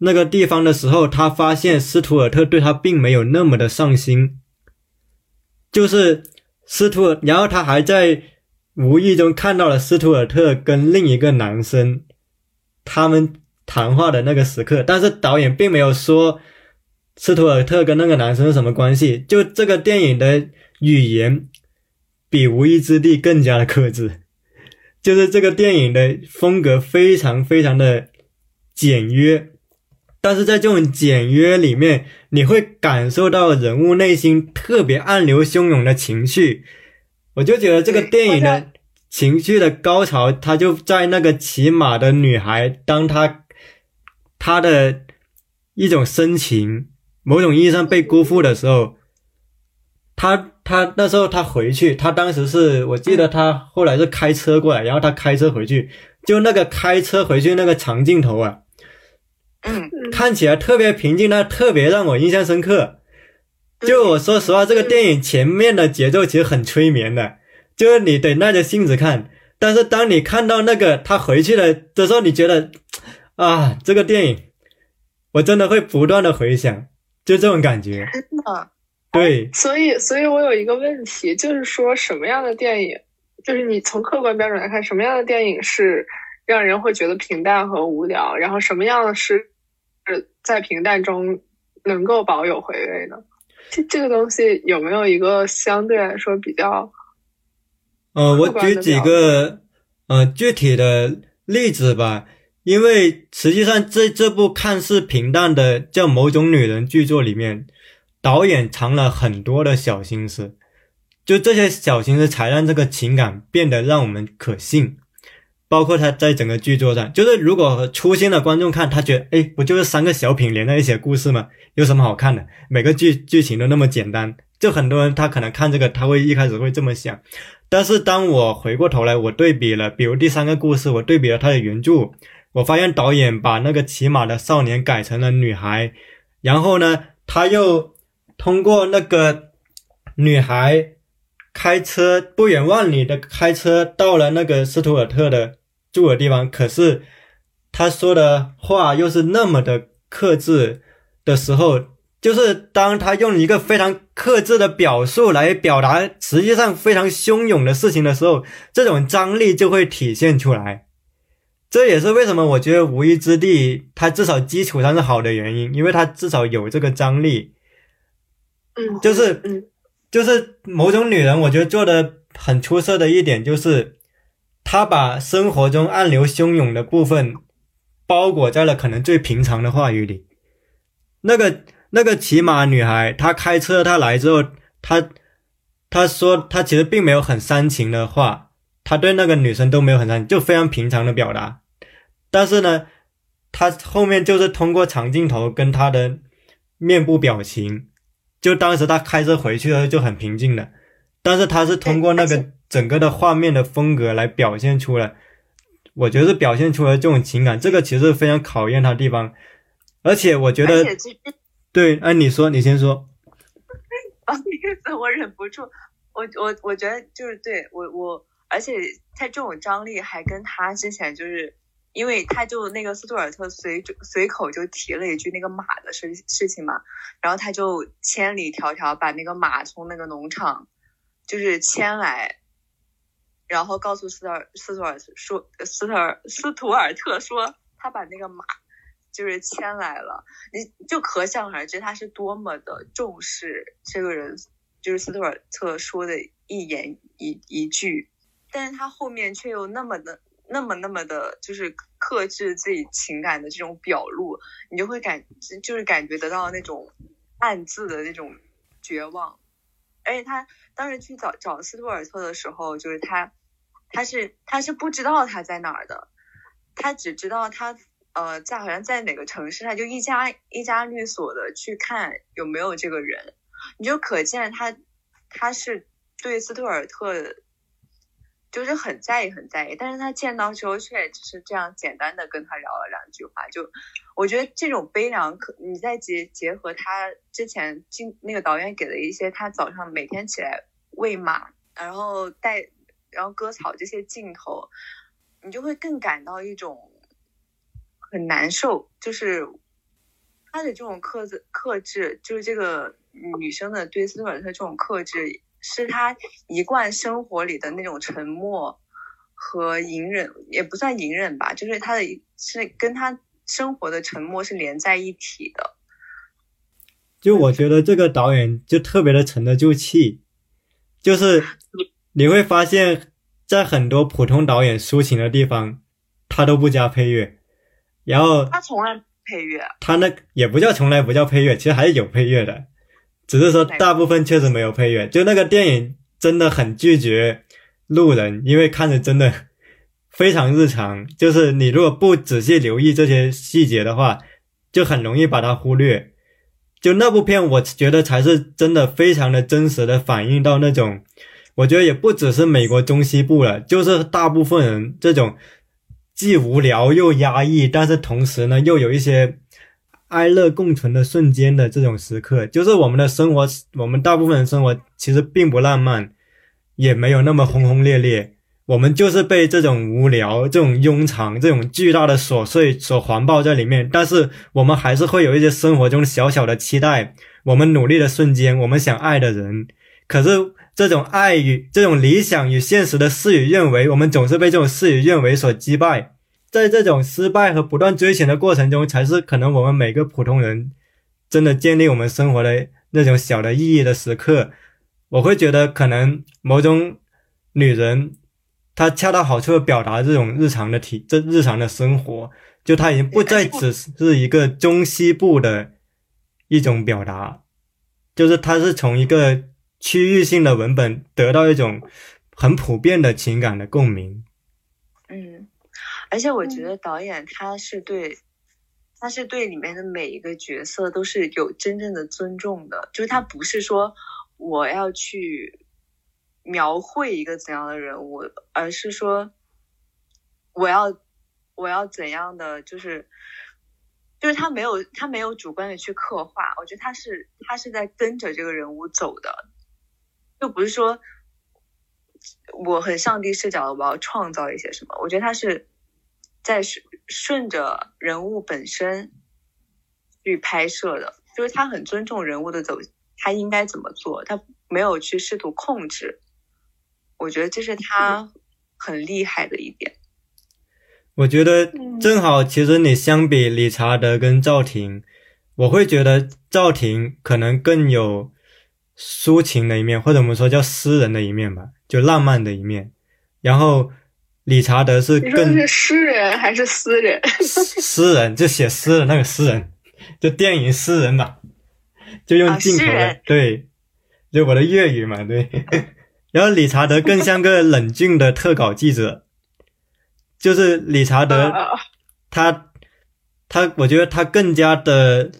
那个地方的时候，他发现斯图尔特对他并没有那么的上心，就是斯图尔，然后他还在无意中看到了斯图尔特跟另一个男生他们谈话的那个时刻，但是导演并没有说斯图尔特跟那个男生是什么关系，就这个电影的语言比《无依之地》更加的克制，就是这个电影的风格非常非常的简约。但是在这种简约里面，你会感受到人物内心特别暗流汹涌的情绪。我就觉得这个电影的情绪的高潮，它就在那个骑马的女孩，当她她的一种深情，某种意义上被辜负的时候，她她那时候她回去，她当时是我记得她后来是开车过来，然后她开车回去，就那个开车回去那个长镜头啊，嗯，看起来特别平静，但特别让我印象深刻。就我说实话，这个电影前面的节奏其实很催眠的，就是你得耐着性子看。但是当你看到那个他回去了的时候，你觉得啊，这个电影我真的会不断的回想，就这种感觉。真的，对，所以，所以我有一个问题，就是说什么样的电影，就是你从客观标准来看，什么样的电影是让人会觉得平淡和无聊，然后什么样的是是在平淡中能够保有回味呢？这这个东西有没有一个相对来说比较呃，我举几个呃具体的例子吧，因为实际上这这部看似平淡的叫《某种女人》剧作里面，导演藏了很多的小心思，就这些小心思才让这个情感变得让我们可信。包括他在整个剧作上，就是如果粗心的观众看，他觉得，哎，不就是三个小品连在一起的故事吗？有什么好看的？每个剧剧情都那么简单，就很多人他可能看这个，他会一开始会这么想。但是当我回过头来，我对比了，比如第三个故事，我对比了他的原著，我发现导演把那个骑马的少年改成了女孩，然后呢，他又通过那个女孩开车不远万里的开车到了那个斯图尔特的住的地方，可是他说的话又是那么的克制的时候，就是当他用一个非常克制的表述来表达实际上非常汹涌的事情的时候，这种张力就会体现出来。这也是为什么我觉得《无依之地》它至少基础上是好的原因，因为它至少有这个张力。嗯，就是嗯就是某种女人，我觉得做的很出色的一点就是，她把生活中暗流汹涌的部分包裹在了可能最平常的话语里。那个那个骑马女孩，她开车，她来之后，她她说她其实并没有很煽情的话，她对那个女生都没有很煽情，就非常平常的表达。但是呢，她后面就是通过长镜头跟她的面部表情，就当时他开车回去的时候就很平静的，但是他是通过那个整个的画面的风格来表现出来，我觉得是表现出来这种情感，这个其实非常考验他的地方。而且我觉得对，哎，你说，你先说。不好意思，我忍不住，我我我觉得就是对我我，而且他这种张力还跟他之前就是，因为他就那个斯图尔特随随口就提了一句那个马的事事情嘛，然后他就千里迢迢把那个马从那个农场就是牵来，然后告诉斯特斯图尔说斯特斯图尔特说他把那个马就是牵来了。你就可想而知他是多么的重视这个人，就是斯图尔特说的一言一一句，但是他后面却又那么的、那么、那么的，就是克制自己情感的这种表露，你就会感就是感觉得到那种暗自的那种绝望。而且他当时去找找斯图尔特的时候，就是他，他是他是不知道他在哪儿的，他只知道他呃，在好像在哪个城市，他就一家一家律所的去看有没有这个人，你就可见他他是对斯图尔特就是很在意很在意，但是他见到之后却只是这样简单的跟他聊了两句话，就我觉得这种悲凉可你再结结合他之前经那个导演给的一些他早上每天起来喂马，然后带然后割草这些镜头，你就会更感到一种。很难受，就是他的这种克制克制，就是这个女生的对斯图尔特这种克制，是他一贯生活里的那种沉默和隐忍，也不算隐忍吧，就是他的是跟他生活的沉默是连在一起的。就我觉得这个导演就特别的沉得住气，就是你会发现在很多普通导演抒情的地方，他都不加配乐。然后他从来配乐。他那也不叫从来不叫配乐，其实还是有配乐的，只是说大部分确实没有配乐。就那个电影真的很拒绝路人，因为看着真的非常日常。就是你如果不仔细留意这些细节的话，就很容易把它忽略。就那部片，我觉得才是真的非常的真实的反映到那种，我觉得也不只是美国中西部了，就是大部分人这种既无聊又压抑，但是同时呢又有一些哀乐共存的瞬间的这种时刻。就是我们的生活，我们大部分人生活其实并不浪漫，也没有那么轰轰烈烈。我们就是被这种无聊、这种庸常、这种巨大的琐碎所环抱在里面，但是我们还是会有一些生活中小小的期待，我们努力的瞬间，我们想爱的人。可是这种爱与这种理想与现实的事与愿违，我们总是被这种事与愿违所击败。在这种失败和不断追寻的过程中，才是可能我们每个普通人真的建立我们生活的那种小的意义的时刻。我会觉得，可能某种女人。她恰到好处的表达这种日常的体，这日常的生活，就她已经不再只是一个中西部的一种表达，就是它是从一个区域性的文本得到一种很普遍的情感的共鸣。嗯，而且我觉得导演他是对，他是对里面的每一个角色都是有真正的尊重的，就是他不是说我要去。描绘一个怎样的人物，而是说，我要我要怎样的，就是就是他没有他没有主观的去刻画，我觉得他是他是在跟着这个人物走的，就不是说我很上帝视角的我要创造一些什么，我觉得他是在顺顺着人物本身去拍摄的，就是他很尊重人物的走，他应该怎么做，他没有去试图控制。我觉得这是他很厉害的一点。我觉得正好，其实你相比理查德跟赵婷，我会觉得赵婷可能更有抒情的一面，或者我们说叫诗人的一面吧，就浪漫的一面。然后理查德是更是诗人还是诗人？诗人就写诗的那个诗人，就电影诗人嘛，就用镜头的对，就我的粤语嘛，对。然后理查德更像个冷峻的特稿记者，就是理查德，他他，我觉得他更加的，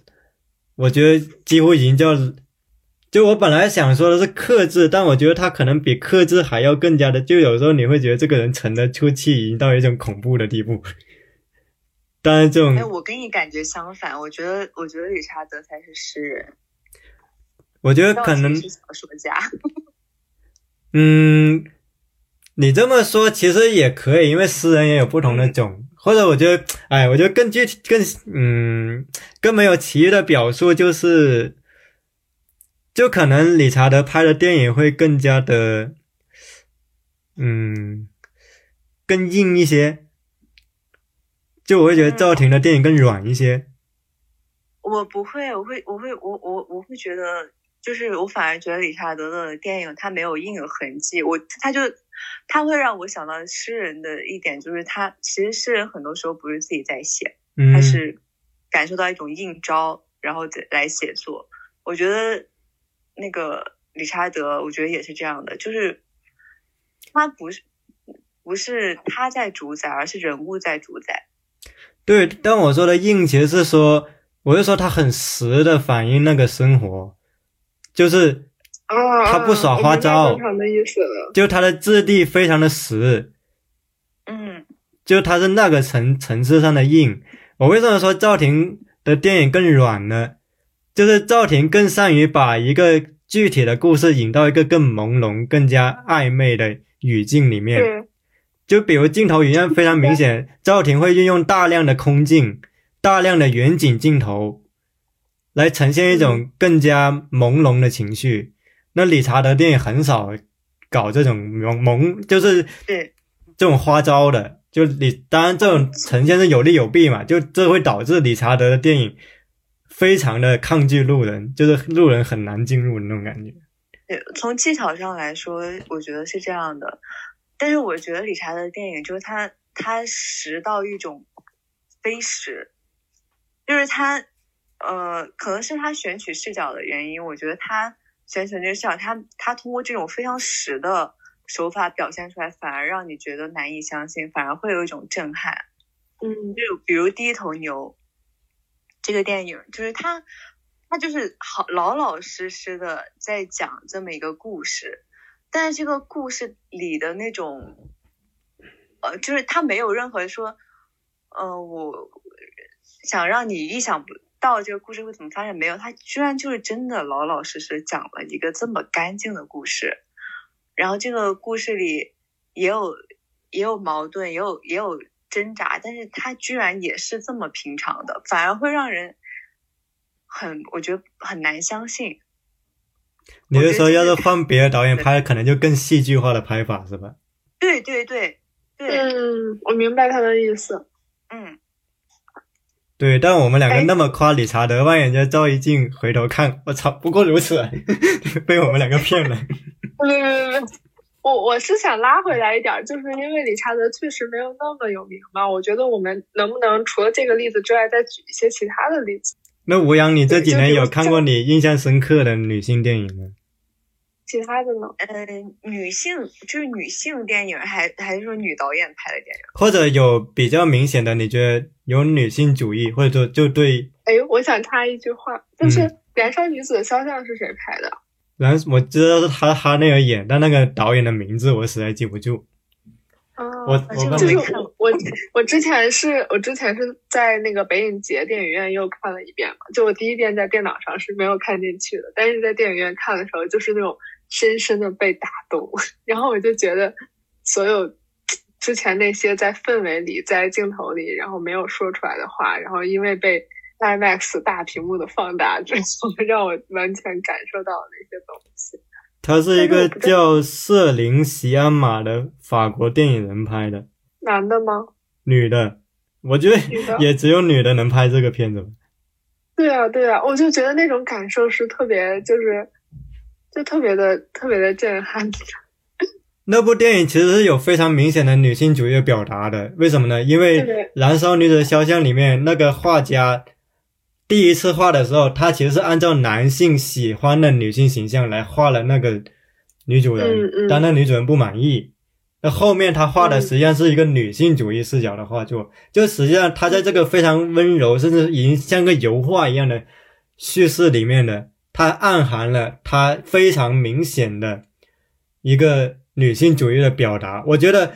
我觉得几乎已经叫，就我本来想说的是克制，但我觉得他可能比克制还要更加的，就有时候你会觉得这个人沉得出气，已经到一种恐怖的地步。当然，这种哎，我跟你感觉相反，我觉得我觉得理查德才是诗人，我觉得可能是小说家。嗯，你这么说其实也可以，因为诗人也有不同的种，或者我觉得，哎，我觉得更具体、更嗯、更没有歧义的表述就是，就可能理查德拍的电影会更加的，嗯，更硬一些，就我会觉得赵婷的电影更软一些。我不会，我会，我会，我我我会觉得。就是我反而觉得理查德的电影他没有硬的痕迹，我他就他会让我想到诗人的一点就是他其实诗人很多时候不是自己在写，他是感受到一种应招然后再来写作。我觉得那个理查德，我觉得也是这样的，就是他不是不是他在主宰，而是人物在主宰。对，但我说的硬其实是说，我是说他很实的反映那个生活。就是他不耍花招，就他的质地非常的实，嗯，就他是那个层层次上的硬。我为什么说赵婷的电影更软呢？就是赵婷更善于把一个具体的故事引到一个更朦胧、更加暧昧的语境里面。就比如镜头语言非常明显，赵婷会运用大量的空镜、大量的远景镜头。来呈现一种更加朦胧的情绪。那理查德电影很少搞这种朦朦，就是对这种花招的。就你当然这种呈现是有利有弊嘛，就这会导致理查德的电影非常的抗拒路人，就是路人很难进入的那种感觉。对，从技巧上来说，我觉得是这样的。但是我觉得理查德的电影就是他他实到一种非实。就是他，呃，可能是他选取视角的原因，我觉得他选取这个视角，他他通过这种非常实的手法表现出来，反而让你觉得难以相信，反而会有一种震撼。嗯就比如《第一头牛》这个电影，就是他，他就是好老老实实的在讲这么一个故事，但是这个故事里的那种，呃，就是他没有任何说，呃，我想让你意想不到这个故事会怎么发展，没有，他居然就是真的老老实实讲了一个这么干净的故事，然后这个故事里也有也有矛盾，也有也有挣扎，但是他居然也是这么平常的，反而会让人很，我觉得很难相信。你是说要是换别的导演拍，可能就更戏剧化的拍法是吧？对对对对，嗯，我明白他的意思。嗯，对，但我们两个哎那么夸理查德，万人家赵一静回头看，我操，不过如此，被我们两个骗了。我我是想拉回来一点儿，就是因为理查德确实没有那么有名嘛，我觉得我们能不能除了这个例子之外，再举一些其他的例子？那吴阳，你这几年有看过你印象深刻的女性电影吗？其他的呢？呃，女性就是女性电影，还还是说女导演拍的电影？或者有比较明显的，你觉得有女性主义，或者说就对哎，我想插一句话，就是嗯《燃烧女子的肖像》是谁拍的？然后我知道是他他那个演，但那个导演的名字我实在记不住。啊，我我就是我我我之前是我之前是在那个北影节电影院又看了一遍嘛，就我第一遍在电脑上是没有看进去的，但是在电影院看的时候就是那种深深的被打动，然后我就觉得所有之前那些在氛围里、在镜头里，然后没有说出来的话，然后因为被 IMAX 大屏幕的放大之后，让我完全感受到了那些东西。他是一个叫瑟琳·席安玛的法国电影人拍的，男的吗？女的，我觉得也只有女的能拍这个片子吧。对啊，对啊，我就觉得那种感受是特别，就是就特别的特别的震撼。那部电影其实是有非常明显的女性主义表达的，为什么呢？因为《燃烧女子的肖像》里面那个画家第一次画的时候，他其实是按照男性喜欢的女性形象来画了那个女主人，嗯嗯但那女主人不满意。那后面他画的嗯实际上是一个女性主义视角的画作，就实际上他在这个非常温柔，甚至已经像个油画一样的叙事里面的，它暗含了它非常明显的一个女性主义的表达。我觉得，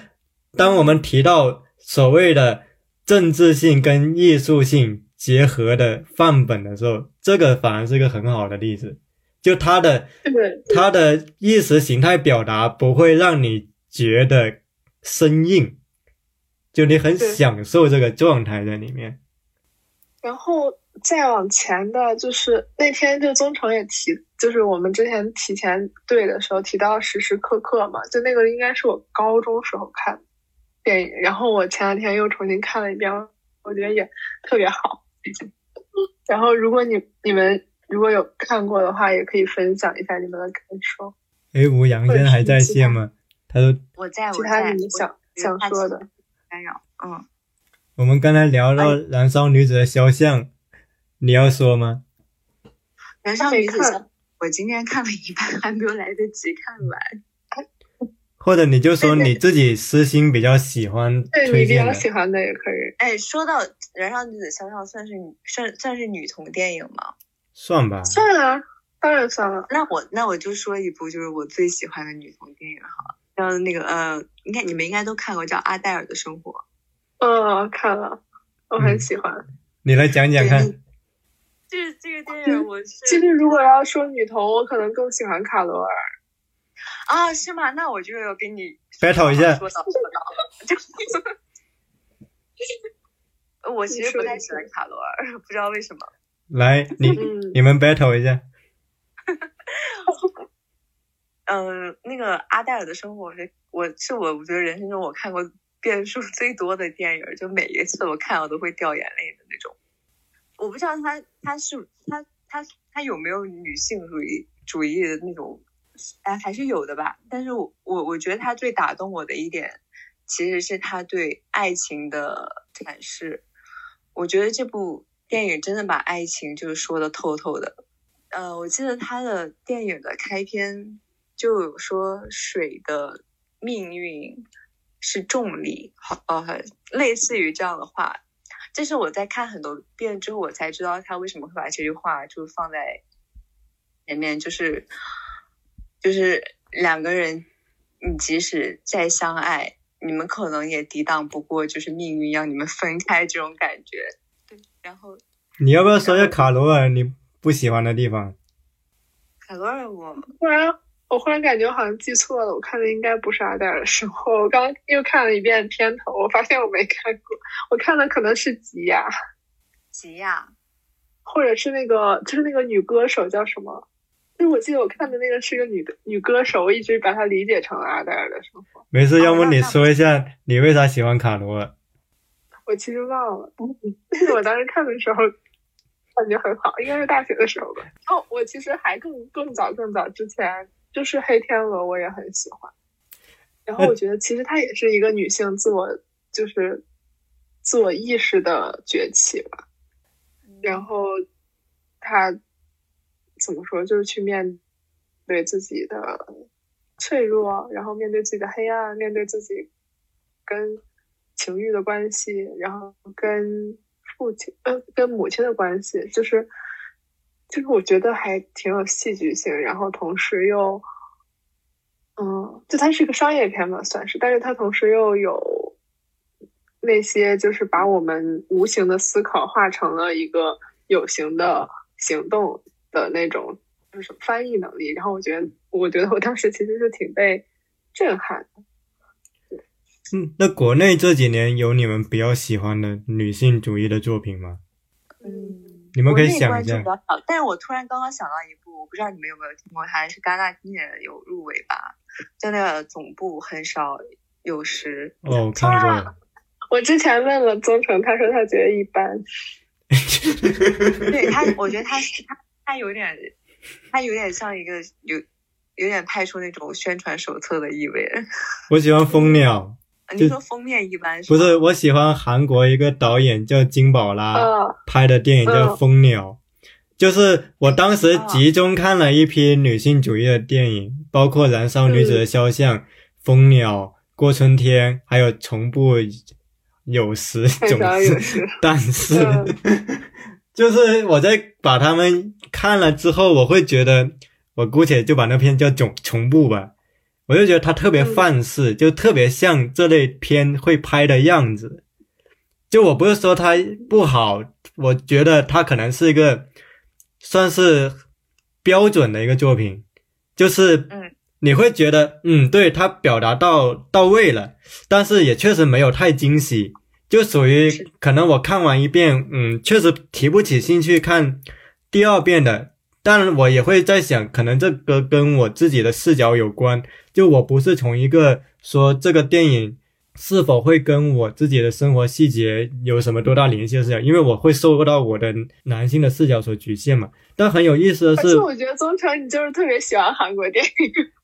当我们提到所谓的政治性跟艺术性结合的范本的时候，这个反而是一个很好的例子。就它的对，它的意识形态表达不会让你觉得生硬，就你很享受这个状态在里面。然后再往前的，就是那天就宗成也提，就是我们之前提前对的时候提到时时刻刻嘛，就那个应该是我高中时候看的电影，然后我前两天又重新看了一遍，我觉得也特别好。然后如果你你们如果有看过的话，也可以分享一下你们的感受。哎，吴阳现在还在线吗？他说我在其他你们想想说的，干扰，嗯，我们刚才聊到《燃烧女子的肖像》，你要说吗？燃烧女子我今天看了一半，还没有来得及看完。或者你就说你自己私心比较喜欢对你比较喜欢的也可以。哎，说到《燃烧女子肖像》，算是女算算是女同电影吗？算吧。算啊，当然算了。那我那我就说一部，就是我最喜欢的女同电影哈，叫那个呃，应该你们应该都看过，叫《阿黛尔的生活》。嗯，看了，我很嗯喜欢。你来讲讲看。这这个电影我是其实如果要说女同，我可能更喜欢卡罗尔。啊，是吗？那我就要跟你 battle 一下说到说到，就 我其实不太喜欢卡罗尔，不知道为什么。来，你嗯，你们 battle 一下。嗯，那个阿黛尔的生活是我是我我觉得人生中我看过变数最多的电影，就每一次我看我都会掉眼泪的那种。我不知道他他是他他他有没有女性主义主义的那种，哎，还是有的吧。但是我我我觉得他最打动我的一点，其实是他对爱情的展示。我觉得这部电影真的把爱情就是说的透透的。呃，我记得他的电影的开篇就有说水的命运是重力，好呃，类似于这样的话。这是我在看很多遍之后，我才知道他为什么会把这句话就放在前面，就是就是两个人，你即使再相爱，你们可能也抵挡不过就是命运让你们分开这种感觉。对，然后你要不要说一下卡罗尔你不喜欢的地方？卡罗尔我忽然，我忽然感觉好像记错了，我看的应该不是阿黛尔的生活。我刚又看了一遍片头，我发现我没看过，我看的可能是吉雅，吉亚或者是那个就是那个女歌手叫什么？就 是我记得我看的那个是个女的女歌手，我一直把她理解成阿黛尔的生活。没事，哦要不你说一下你为啥喜欢卡罗尔？我其实忘了，但是我当时看的时候感觉很好，应该是大学的时候吧。哦，我其实还更更早更早之前，就是黑天鹅我也很喜欢。然后我觉得其实她也是一个女性自我就是自我意识的崛起吧。然后她怎么说，就是去面对自己的脆弱，然后面对自己的黑暗，面对自己跟情欲的关系，然后跟父亲呃跟母亲的关系，就是就是我觉得还挺有戏剧性，然后同时又嗯，就它是个商业片嘛，算是，但是它同时又有那些就是把我们无形的思考化成了一个有形的行动的那种就是翻译能力，然后我觉得我觉得我当时其实是挺被震撼的。嗯，那国内这几年有你们比较喜欢的女性主义的作品吗？嗯，你们可以想一下关注比较少，但是我突然刚刚想到一部，我不知道你们有没有听过，还是戛纳今年有入围吧？就那个总部很少有时，哦，我看过了。我之前问了宗成，他说他觉得一般。对他，我觉得他是他他有点，他有点像一个有有点派出那种宣传手册的意味。我喜欢蜂鸟，你说封面一般不是，我喜欢韩国一个导演叫金宝拉嗯拍的电影叫《嗯蜂鸟》，就是我当时集中看了一批女性主义的电影，包括《燃烧女子的肖像》《蜂鸟》《过春天》，还有《从不有时总是 但是嗯就是我在把他们看了之后，我会觉得，我姑且就把那片叫《总重布》吧，我就觉得他特别嗯范式，就特别像这类片会拍的样子。就我不是说他不好，我觉得他可能是一个算是标准的一个作品，就是嗯你会觉得嗯，对他表达到到位了，但是也确实没有太惊喜，就属于可能我看完一遍，嗯，确实提不起兴趣看第二遍的。但我也会在想，可能这个跟我自己的视角有关。就我不是从一个说这个电影是否会跟我自己的生活细节有什么多大联系的视角，因为我会受到我的男性的视角所局限嘛。但很有意思的是，我觉得宗成你就是特别喜欢韩国电影，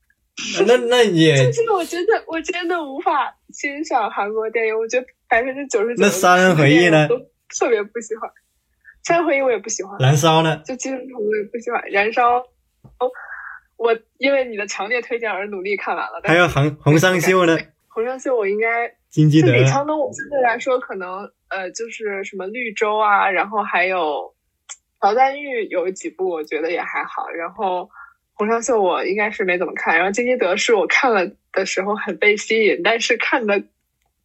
那那也就是我真的我真的无法欣赏韩国电影，我觉得百分之九十九那三人回忆呢都特别不喜欢，三人回忆我也不喜欢，燃烧呢？就基本上我也不喜欢。燃烧，哦，我因为你的强烈推荐而努力看完了。还有红红尚秀呢？红尚秀，我应该金基德就李沧东，我相对来说可能呃，就是什么绿洲啊，然后还有朴赞玉有几部我觉得也还好，然后红尚秀我应该是没怎么看，然后金基德是我看了的时候很被吸引，但是看了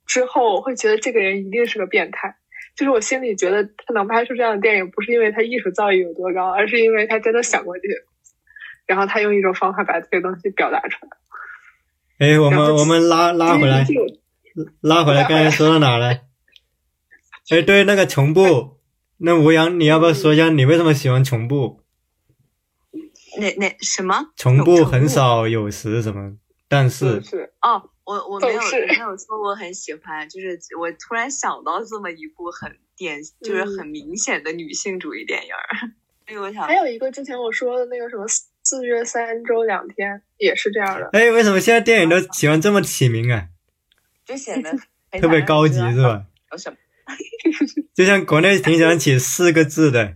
之后我会觉得这个人一定是个变态。就是我心里觉得他能拍出这样的电影，不是因为他艺术造诣有多高，而是因为他真的想过这些东西，然后他用一种方法把这些东西表达出来。哎，我们我们拉拉回来，拉回来，刚才说到哪了？哎，对，那个穷布，那吴阳，你要不要说一下你为什么喜欢穷布？那那什么重布很少有时什么，但是是哦，我我没有没有说我很喜欢，就是我突然想到这么一部很典，就是很明显的女性主义电影儿，所以我想还有一个之前我说的那个什么四四月三周两天也是这样的，哎，为什么现在电影都喜欢这么起名啊？就显得 特别高级是吧？有什么？就像国内挺喜欢起四个字的，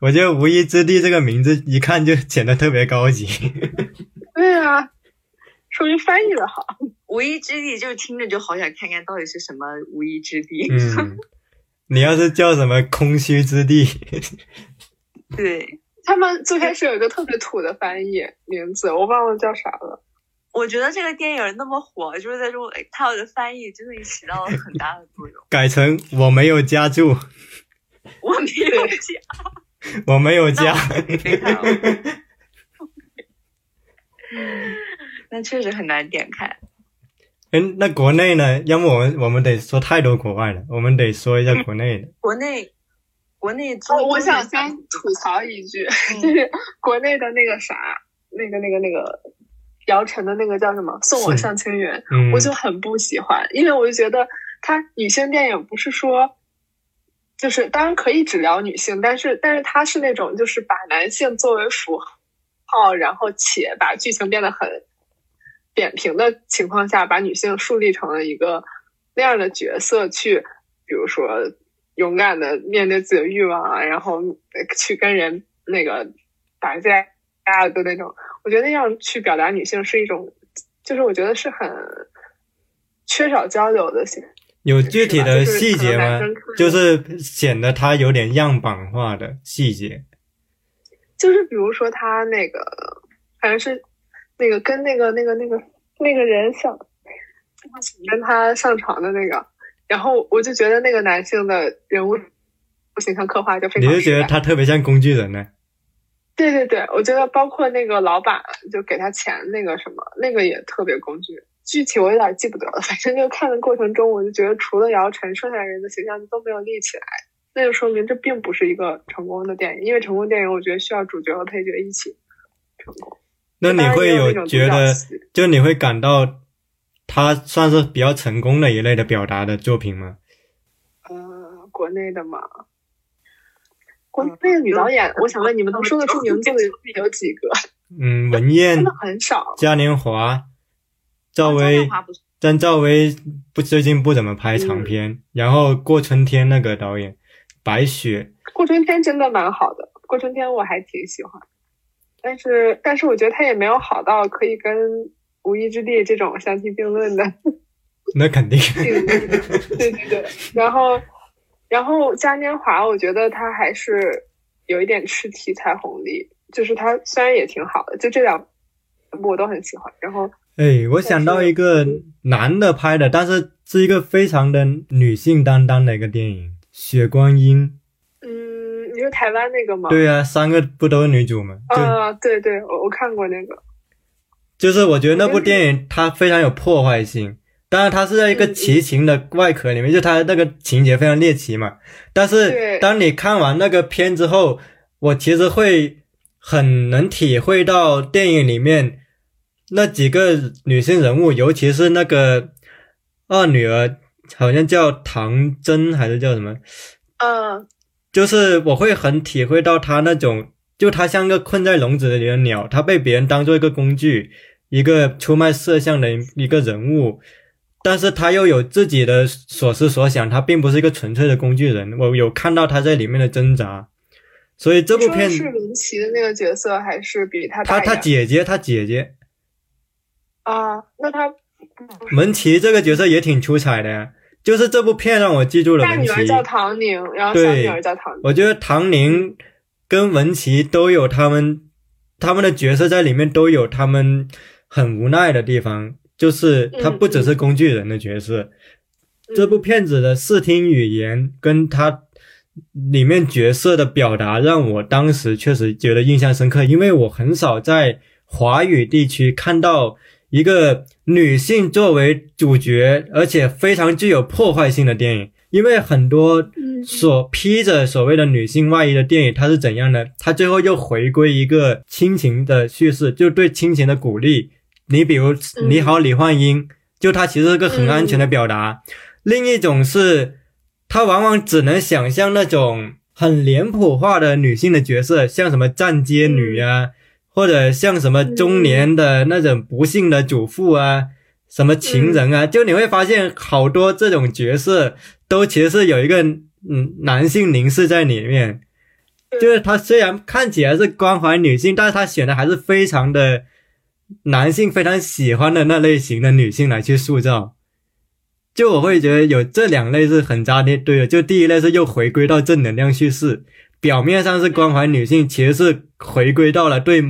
我觉得“无意之地”这个名字一看就显得特别高级。对啊，说明翻译的好。无依之地就听着就好想看看到底是什么无依之地。嗯，你要是叫什么“空虚之地 对，他们最开始有一个特别土的翻译名字，我忘了叫啥了。我觉得这个电影那么火，就是在中它的翻译真的起到了很大的作用”，。改成“我没有家住，我没有家，我没有家 那确实很难点开。”。嗯，那国内呢？要么我们我们得说太多国外了，我们得说一下国内的。国内，国内综哦，我想先吐槽一句，嗯 就是国内的那个啥，那个那个那个姚晨的那个叫什么《送我上青云》，嗯，我就很不喜欢，因为我就觉得它女性电影不是说，就是当然可以只聊女性，但是但是他是那种就是把男性作为符号，然后且把剧情变得很扁平的情况下，把女性树立成了一个那样的角色去，比如说勇敢的面对自己的欲望啊，然后呃去跟人那个打架啊的那种，我觉得那样去表达女性是一种，就是我觉得是很缺少交流的形有具体的细节吗？就是显得他有点样板化的细节。就是比如说他那个，反正是那个跟那个那个那个那个人想跟他上床的那个，然后我就觉得那个男性的人物形象刻画就非常你就觉得。他特别像工具人呢？对对对，我觉得包括那个老板就给他钱那个什么，那个也特别工具人。具体我有点记不得了，反正就看的过程中，我就觉得除了姚晨，剩下人的形象都没有立起来，那就说明这并不是一个成功的电影。因为成功电影，我觉得需要主角和配角一起成功。那你会有觉得，就你会感到他算是比较成功的一类的表达的作品吗？呃，国内的嘛，国内的女导演，我想问你们能说得出名字的有几个？嗯，文燕真的、很少。嘉年华、赵薇但赵薇不最近不怎么拍长片，然后过春天那个导演白雪，过春天真的蛮好的，过春天我还挺喜欢，但是但是我觉得他也没有好到可以跟《无依之地》这种相提并论的。那肯定 对对对，然后然后嘉年华，我觉得他还是有一点吃题材红利，就是他虽然也挺好的，就这两部我都很喜欢。然后哎，我想到一个男的拍的，但是是一个非常的女性担当的一个电影《血观音嗯，你说台湾那个吗？》。对啊，三个不都是女主吗？就、啊，对对，我我看过那个。就是我觉得那部电影它非常有破坏性，当然它是在一个嗯奇情的外壳里面，就它那个情节非常猎奇嘛。但是当你看完那个片之后，我其实会很能体会到电影里面那几个女性人物，尤其是那个二女儿，好像叫唐真还是叫什么，嗯，就是我会很体会到他那种，就他像个困在笼子里的鸟，他被别人当做一个工具，一个出卖色相的一个人物，但是他又有自己的所思所想，他并不是一个纯粹的工具人。我有看到他在里面的挣扎，所以这部片是林奇的那个角色，还是比他她她大一点姐姐他姐姐啊？那他门奇这个角色也挺出彩的呀，就是这部片让我记住了文琪。大女儿叫唐宁，然后小对女儿叫唐宁。我觉得唐宁跟文琪都有他们他们的角色在里面都有他们很无奈的地方，就是他不只是工具人的角色。这部片子的视听语言跟他里面角色的表达，让我当时确实觉得印象深刻，因为我很少在华语地区看到一个女性作为主角，而且非常具有破坏性的电影。因为很多嗯所披着所谓的女性外衣的电影，它是怎样的？它最后又回归一个亲情的叙事，就对亲情的鼓励。你比如《你好，李焕英》，就它其实是个很安全的表达。另一种是，它往往只能想象那种很脸谱化的女性的角色，像什么站街女啊，或者像什么中年的那种不幸的主妇啊，什么情人啊，就你会发现好多这种角色都其实是有一个嗯男性凝视在里面，就是他虽然看起来是关怀女性，但是他选的还是非常的男性非常喜欢的那类型的女性来去塑造。就我会觉得有这两类是很扎贴对的，就第一类是又回归到正能量叙事，表面上是关怀女性，其实是回归到了对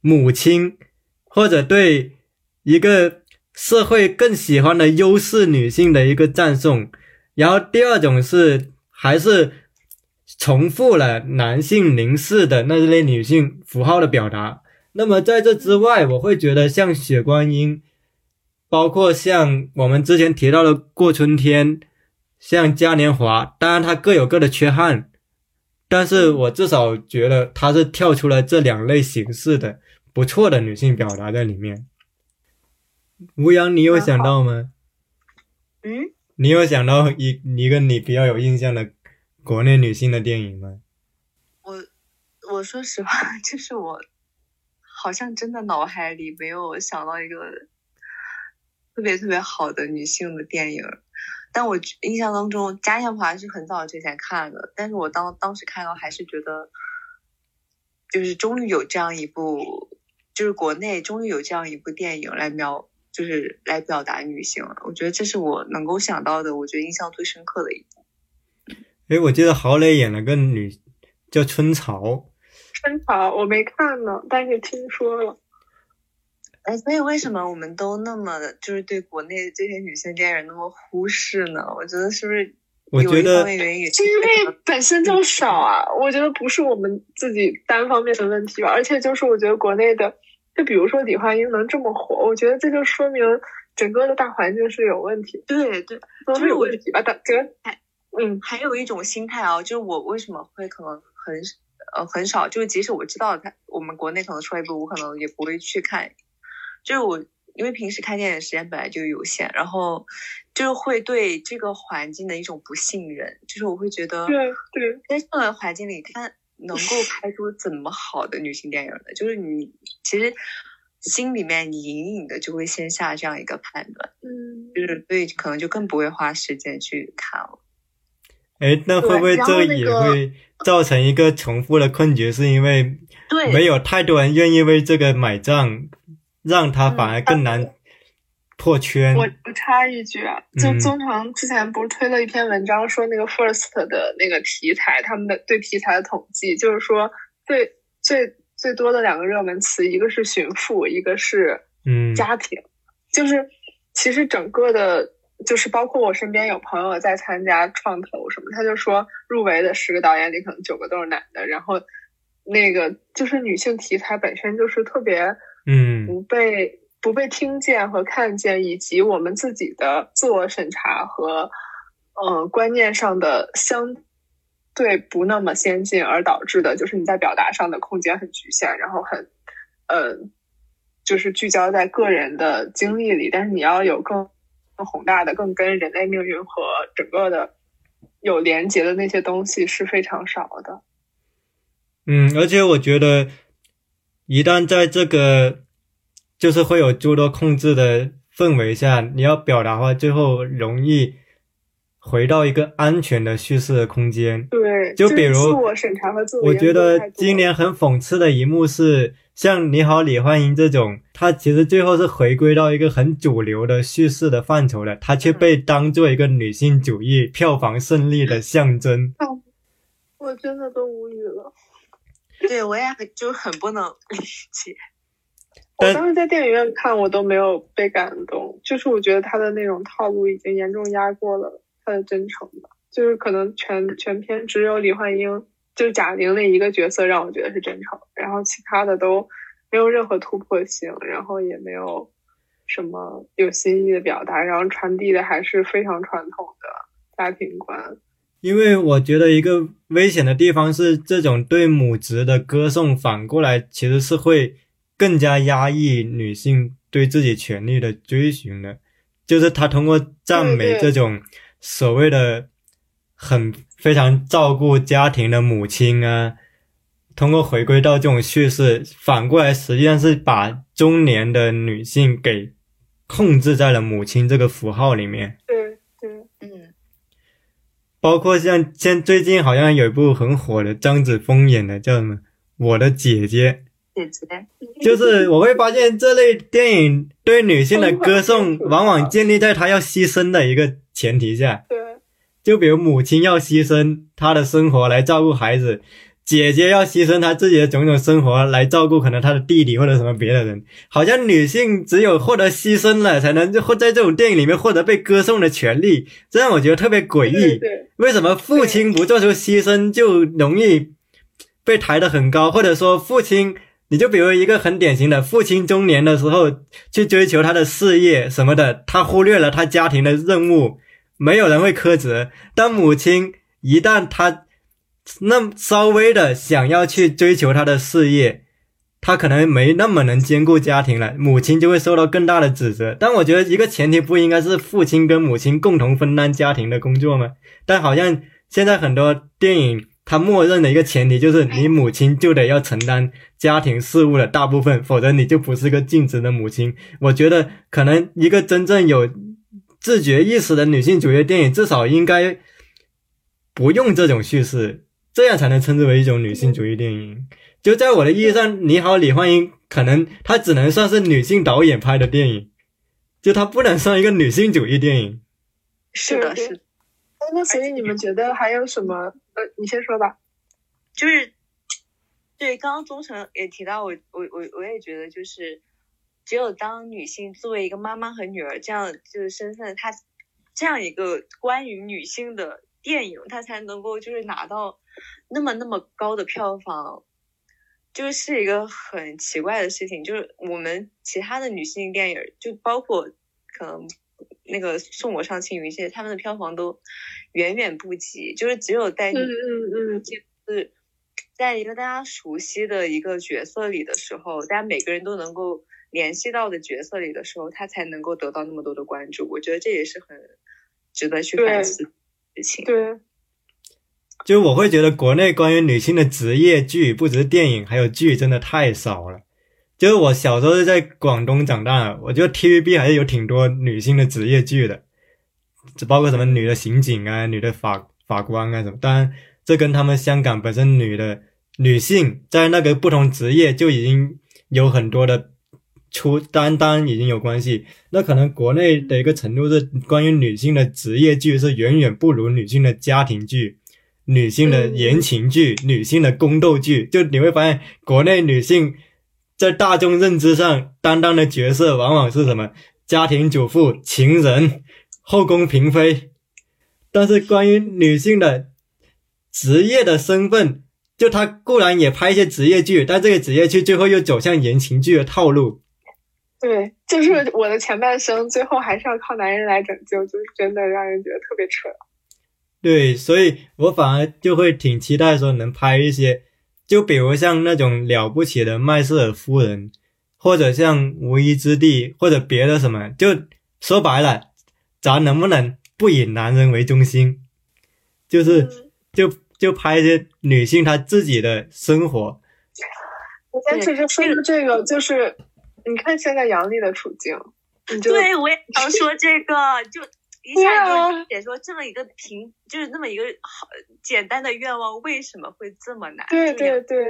母亲或者对一个社会更喜欢的优势女性的一个赞颂。然后第二种是还是重复了男性凝视的那类女性符号的表达。那么在这之外，我会觉得像雪观音。包括像我们之前提到的过春天，像嘉年华，当然它各有各的缺憾，但是我至少觉得它是跳出了这两类形式的不错的女性表达在里面。吴阳，你有想到吗？嗯，你有想到一一个你比较有印象的国内女性的电影吗？我我说实话，就是我好像真的脑海里没有想到一个特别特别好的女性的电影，但我印象当中《嘉年华》是很早之前看的，但是我当当时看到还是觉得，就是终于有这样一部，就是国内终于有这样一部电影来描，就是来表达女性了。我觉得这是我能够想到的，我觉得印象最深刻的一部。诶，我记得郝蕾演了个女叫春潮，春潮我没看呢，但是听说了。哎，所以为什么我们都那么就是对国内这些女性电影那么忽视呢？我觉得是不是有一我觉得方面原因也是是因为本身就少啊，我觉得不是我们自己单方面的问题吧，而且就是我觉得国内的，就比如说李焕英能这么火，我觉得这就说明整个的大环境是有问题，对对，都是有问题吧？大这个哎，嗯，还有一种心态啊，就是我为什么会可能很呃很少，就是即使我知道他我们国内可能出来一部，我可能也不会去看，就是我因为平时看电影时间本来就有限，然后就是会对这个环境的一种不信任，就是我会觉得对对，在这个环境里，他能够拍出怎么好的女性电影呢？就是你其实心里面你隐隐的就会先下这样一个判断，嗯，就是所以可能就更不会花时间去看了。哎，那会不会这也会造成一个重复的困局？是因为对没有太多人愿意为这个买账，让他反而更难破圈。我我插一句啊，就嗯。宗腾之前不是推了一篇文章，说那个 First 的那个题材，他们的对题材的统计，就是说最最最多的两个热门词，一个是寻父，一个是嗯。家庭，就是其实整个的，就是包括我身边有朋友在参加创投什么，他就说入围的十个导演里可能九个都是男的，然后那个就是女性题材本身就是特别嗯不被不被听见和看见，以及我们自己的自我审查和呃观念上的相对不那么先进，而导致的就是你在表达上的空间很局限，然后很呃就是聚焦在个人的经历里，但是你要有更更宏大的、更跟人类命运和整个的有连结的那些东西是非常少的。嗯，而且我觉得，一旦在这个就是会有诸多控制的氛围下，你要表达的话，最后容易回到一个安全的叙事的空间。对，就比如自我审查和自我我觉得今年很讽刺的一幕是，像《你好，李焕英》这种，它其实最后是回归到一个很主流的叙事的范畴的，它却被当做一个女性主义票房胜利的象征。我真的都无语了。对我也很就很不能理解。我当时在电影院看，我都没有被感动，就是我觉得他的那种套路已经严重压过了他的真诚吧。就是可能全全片只有李焕英，就是贾玲那一个角色让我觉得是真诚，然后其他的都没有任何突破性，然后也没有什么有新意的表达，然后传递的还是非常传统的家庭观。因为我觉得一个危险的地方是，这种对母职的歌颂，反过来其实是会更加压抑女性对自己权利的追寻的。就是他通过赞美这种所谓的很非常照顾家庭的母亲啊，通过回归到这种叙事，反过来实际上是把中年的女性给控制在了母亲这个符号里面。包括像像最近好像有一部很火的张子枫演的叫什么《我的姐姐。姐姐，》，就是我会发现这类电影对女性的歌颂，往往建立在她要牺牲的一个前提下。对。就比如母亲要牺牲她的生活来照顾孩子，姐姐要牺牲她自己的种种生活来照顾可能她的弟弟或者什么别的人，好像女性只有获得牺牲了，才能获在这种电影里面获得被歌颂的权利，这让我觉得特别诡异。为什么父亲不做出牺牲就容易被抬得很高，或者说父亲？你就比如一个很典型的父亲中年的时候去追求他的事业什么的，他忽略了他家庭的任务，没有人会苛责。但母亲一旦她那稍微的想要去追求他的事业，他可能没那么能兼顾家庭了，母亲就会受到更大的指责。但我觉得一个前提不应该是父亲跟母亲共同分担家庭的工作吗？但好像现在很多电影。它默认的一个前提就是你母亲就得要承担家庭事务的大部分，否则你就不是个尽职的母亲。我觉得可能一个真正有自觉意识的女性主义电影，至少应该不用这种叙事，这样才能称之为一种女性主义电影。就在我的意义上，《你好，李焕英》可能它只能算是女性导演拍的电影，就它不能算一个女性主义电影。是的，是的，哎那所以你们觉得还有什么？呃，你先说吧。就是对，刚刚忠诚也提到我，我我我也觉得就是，只有当女性作为一个妈妈和女儿这样就是身份，她这样一个关于女性的电影，她才能够就是拿到那么那么高的票房，就是一个很奇怪的事情。就是我们其他的女性电影，就包括可能那个《送我上青云》这些，他们的票房都远远不及，就是只有在女嗯嗯嗯，是在一个大家熟悉的一个角色里的时候，大家每个人都能够联系到的角色里的时候，他才能够得到那么多的关注。我觉得这也是很值得去反思的事情。对，就我会觉得国内关于女性的职业剧，不只是电影，还有剧，真的太少了。就是我小时候是在广东长大的，我觉得 TVB 还是有挺多女性的职业剧的，这包括什么女的刑警啊、女的法法官啊什么。当然，这跟他们香港本身女的女性在那个不同职业就已经有很多的出担当已经有关系。那可能国内的一个程度是，关于女性的职业剧是远远不如女性的家庭剧。女性的言情剧、女性的宫斗剧，就你会发现，国内女性在大众认知上担当的角色，往往是什么家庭主妇、情人、后宫嫔妃。但是关于女性的职业的身份，就她固然也拍一些职业剧，但这个职业剧最后又走向言情剧的套路。对，就是我的前半生，最后还是要靠男人来拯救，就是真的让人觉得特别扯。对，所以我反而就会挺期待说能拍一些，就比如像那种了不起的麦瑟尔夫人，或者像无依之地，或者别的什么，就说白了，咱能不能不以男人为中心，就是嗯就就拍一些女性她自己的生活。我先其实说到这个，就是你看现在杨笠的处境，你就对，我也想说这个，就一对下啊就理解说这么一个平，就是那么一个好简单的愿望，为什么会这么难？对对对，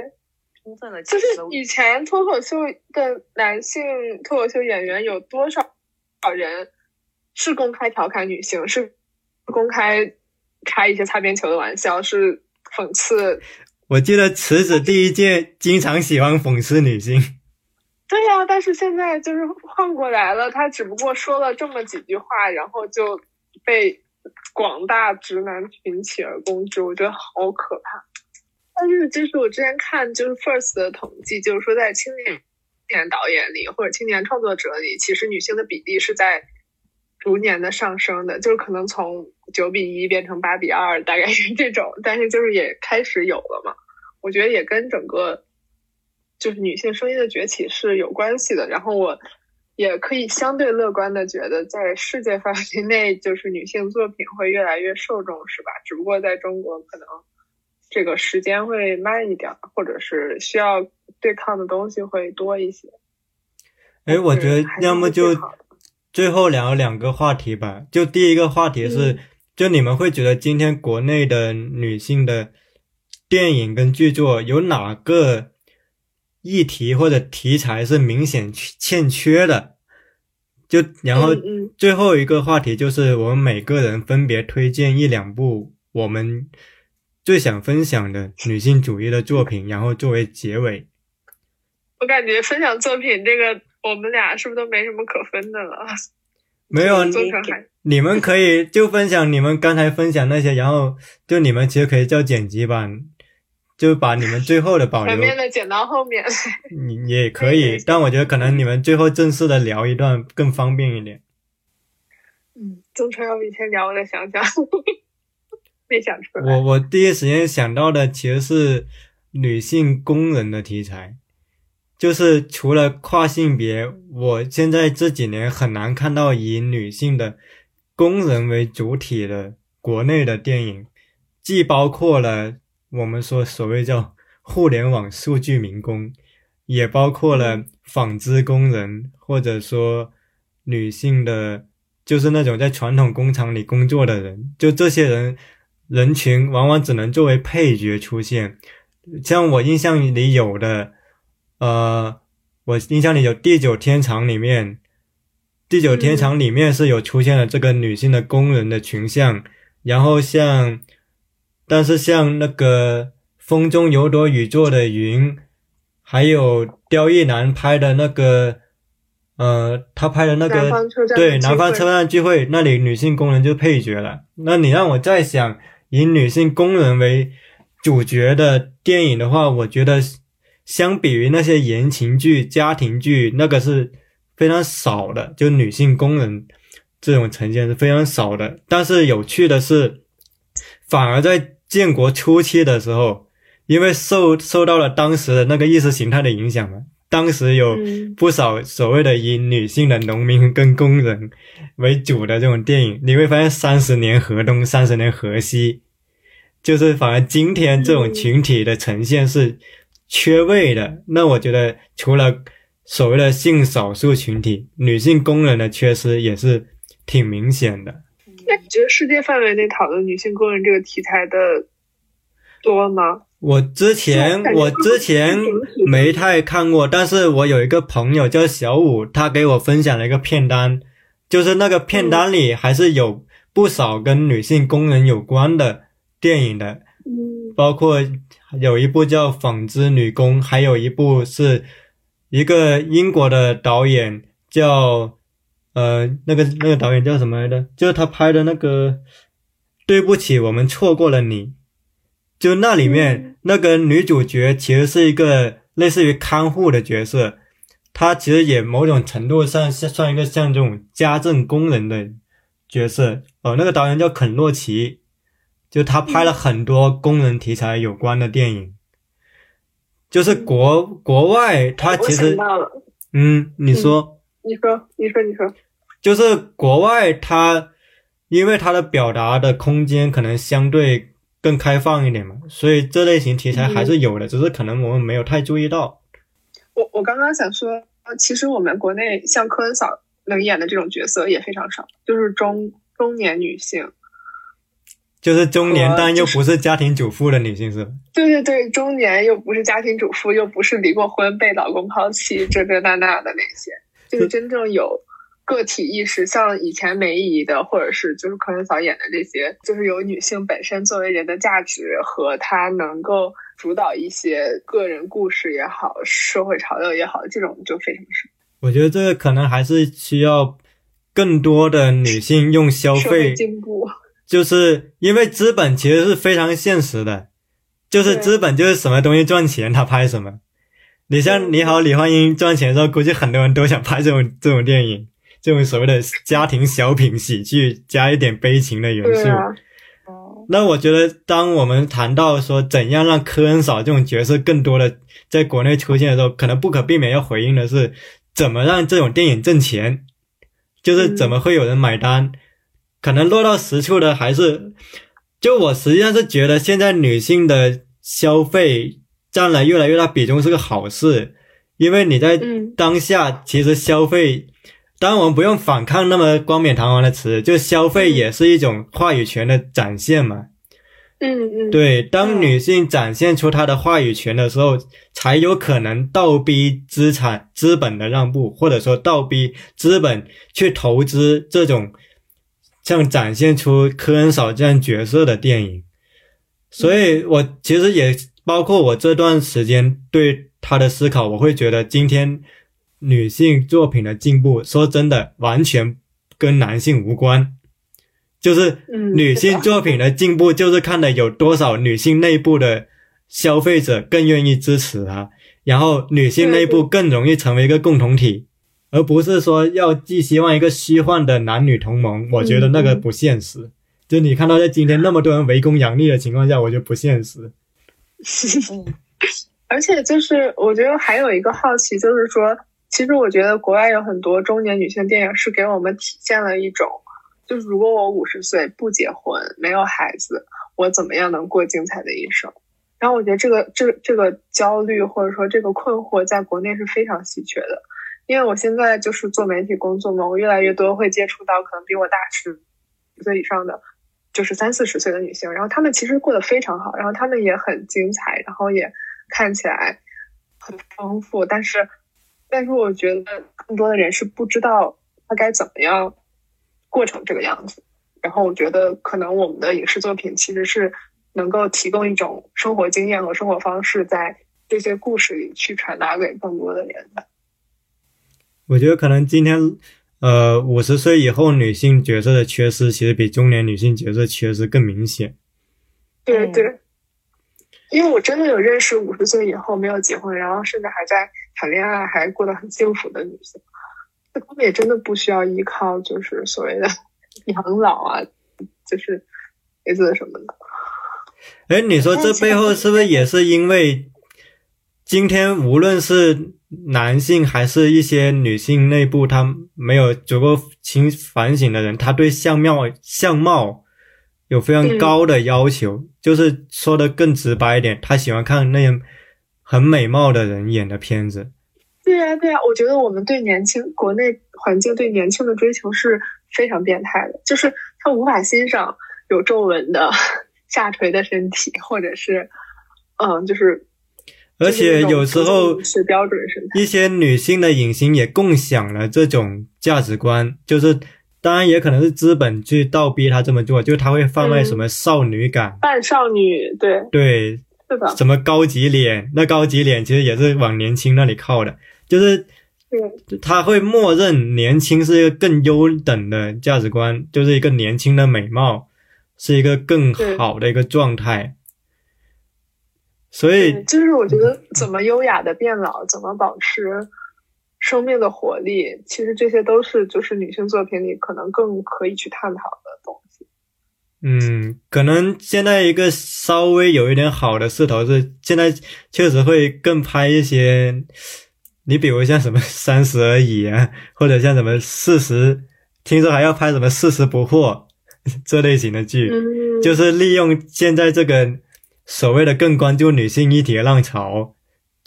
充分的就是解释了以前脱口秀的男性脱口秀演员有多少少人是公开调侃女性，是公开开一些擦边球的玩笑，是讽刺。我记得池子第一届经常喜欢讽刺女性，对呀、但是现在就是换过来了，他只不过说了这么几句话，然后就被广大直男群起而攻之，我觉得好可怕。但是就是我之前看就是 First 的统计，就是说在青年青年导演里或者青年创作者里，其实女性的比例是在逐年的上升的，就是可能从九比一变成八比二，大概是这种，但是就是也开始有了嘛。我觉得也跟整个就是女性声音的崛起是有关系的。然后我也可以相对乐观的觉得，在世界范围内，就是女性作品会越来越受重视吧。只不过在中国可能这个时间会慢一点，或者是需要对抗的东西会多一些。哎，我觉得要么就最后聊两个话题吧。就第一个话题是，嗯就你们会觉得今天国内的女性的电影跟剧作有哪个议题或者题材是明显欠缺的？就然后最后一个话题就是我们每个人分别推荐一两部我们最想分享的女性主义的作品，然后作为结尾。我感觉分享作品这个，我们俩是不是都没什么可分的了？没有，你们可以就分享你们刚才分享那些，然后就你们其实可以叫剪辑版，就把你们最后的保留前，面的剪到后面。你也可可以以，但我觉得可能你们最后正式的聊一段更方便一点。嗯，宗川要不你先聊，我再想想。没想出来。我我第一时间想到的其实是女性工人的题材，就是除了跨性别，我现在这几年很难看到以女性的工人为主体的国内的电影，既包括了我们说所谓叫互联网数据民工，也包括了纺织工人，或者说女性的，就是那种在传统工厂里工作的人，就这些人人群往往只能作为配角出现。像我印象里有的，呃，我印象里有《地久天长》里面，《地久天长》里面是有出现了这个女性的工人的群像，然后像，但是像那个《风中有朵雨做的云》，还有刁亦男拍的那个，呃，他拍的那个对，南方车站聚会那里女性工人就配角了。那你让我再想以女性工人为主角的电影的话，我觉得相比于那些言情剧、家庭剧，那个是非常少的，就女性工人这种呈现是非常少的。但是有趣的是，反而在建国初期的时候，因为受受到了当时的那个意识形态的影响嘛，当时有嗯不少所谓的以女性的农民跟工人为主的这种电影，你会发现三十年河东，三十年河西，就是反而今天这种群体的呈现是缺位的。那我觉得除了所谓的性少数群体，女性工人的缺失也是挺明显的。那你觉得世界范围内讨论女性工人这个题材的多吗？我之前我之前没太看过，但是我有一个朋友叫小五，他给我分享了一个片单，就是那个片单里还是有不少跟女性工人有关的电影的，嗯包括有一部叫《纺织女工》，还有一部是一个英国的导演叫呃那个那个导演叫什么来着？就是他拍的那个《对不起，我们错过了你》。就那里面、那个女主角其实是一个类似于看护的角色，她其实也某种程度上是算一个像这种家政工人的角色。哦，那个导演叫肯洛奇，就他拍了很多工人题材有关的电影。就是国国外，他其实嗯，你说。你说，你说，你说，就是国外它，因为它的表达的空间可能相对更开放一点嘛，所以这类型题材还是有的，只是可能我们没有太注意到。我我刚刚想说，呃其实我们国内像柯恩嫂能演的这种角色也非常少，就是中中年女性。就是中年但又不是家庭主妇的女性是吧？对对对，中年又不是家庭主妇，又不是离过婚被老公抛弃这这那那的那些，就是真正有个体意识，像以前梅姨的，或者是就是柯恩嫂演的这些，就是有女性本身作为人的价值和她能够主导一些个人故事也好，社会潮流也好，这种就非常少。我觉得这个可能还是需要更多的女性用消费，进步，就是因为资本其实是非常现实的，就是资本就是什么东西赚钱，他拍什么。你像《嗯你好，李焕英》赚钱的时候，估计很多人都想拍这种这种电影，这种所谓的家庭小品喜剧，加一点悲情的元素。那我觉得，当我们谈到说怎样让科恩嫂这种角色更多的在国内出现的时候，可能不可避免要回应的是，怎么让这种电影挣钱，就是怎么会有人买单。可能落到实处的还是，就我实际上是觉得现在女性的消费占了越来越大比重是个好事，因为你在嗯。当下其实消费当然我们不用反抗那么冠冕堂皇的词，就消费也是一种话语权的展现嘛。嗯嗯，对，当嗯女性展现出她的话语权的时候，才有可能倒逼资产资本的让步，或者说倒逼资本去投资这种像展现出科恩嫂这样角色的电影。所以，我其实也包括我这段时间对她的思考，我会觉得今天女性作品的进步，说真的，完全跟男性无关。就是嗯女性作品的进步，就是看的有多少女性内部的消费者更愿意支持她，然后女性内部更容易成为一个共同体，而不是说要寄希望一个虚幻的男女同盟。我觉得那个不现实。就你看到在今天那么多人围攻杨笠的情况下，我觉得不现实。而且就是我觉得还有一个好奇，就是说，其实我觉得国外有很多中年女性电影是给我们体现了一种，就是如果我五十岁不结婚没有孩子，我怎么样能过精彩的一生？然后我觉得这个这这个焦虑或者说这个困惑在国内是非常稀缺的，因为我现在就是做媒体工作嘛，我越来越多会接触到可能比我大十岁以上的，就是三四十岁的女性，然后她们其实过得非常好，然后她们也很精彩，然后也看起来很丰富，但是但是我觉得更多的人是不知道他该怎么样过成这个样子，然后我觉得可能我们的影视作品其实是能够提供一种生活经验和生活方式，在这些故事里去传达给更多的人的。我觉得可能今天，呃，五十岁以后女性角色的缺失，其实比中年女性角色缺失更明显。嗯对对，因为我真的有认识五十岁以后没有结婚，然后甚至还在谈恋爱，还过得很幸福的女性，那她们也真的不需要依靠就是所谓的 养老啊，就是孩子什么的。哎，你说这背后是不是也是因为今天无论是男性还是一些女性内部，他没有足够清反省的人，他对相貌相貌有非常嗯高的要求，就是说的更直白一点，他喜欢看那些很美貌的人演的片子。对呀、对呀、我觉得我们对年轻国内环境对年轻的追求是非常变态的，就是他无法欣赏有皱纹的下垂的身体，或者是 嗯，就是而且有时候是标准身材。一些女性的影星也共享了这种价值观，就是当然也可能是资本去倒逼他这么做，就是他会贩卖嗯什么少女感，半少女，对，对，是的，什么高级脸，那高级脸其实也是往年轻那里靠的，就是对，他会默认年轻是一个更优等的价值观，就是一个年轻的美貌是一个更好的一个状态，所以，就是我觉得怎么优雅的变老，怎么保持生命的活力，其实这些都是就是女性作品里可能更可以去探讨的东西。嗯，可能现在一个稍微有一点好的势头是，现在确实会更拍一些，你比如像什么三十而已啊，或者像什么四十，听说还要拍什么四十不惑 这类型的剧，嗯，就是利用现在这个所谓的更关注女性议题的浪潮，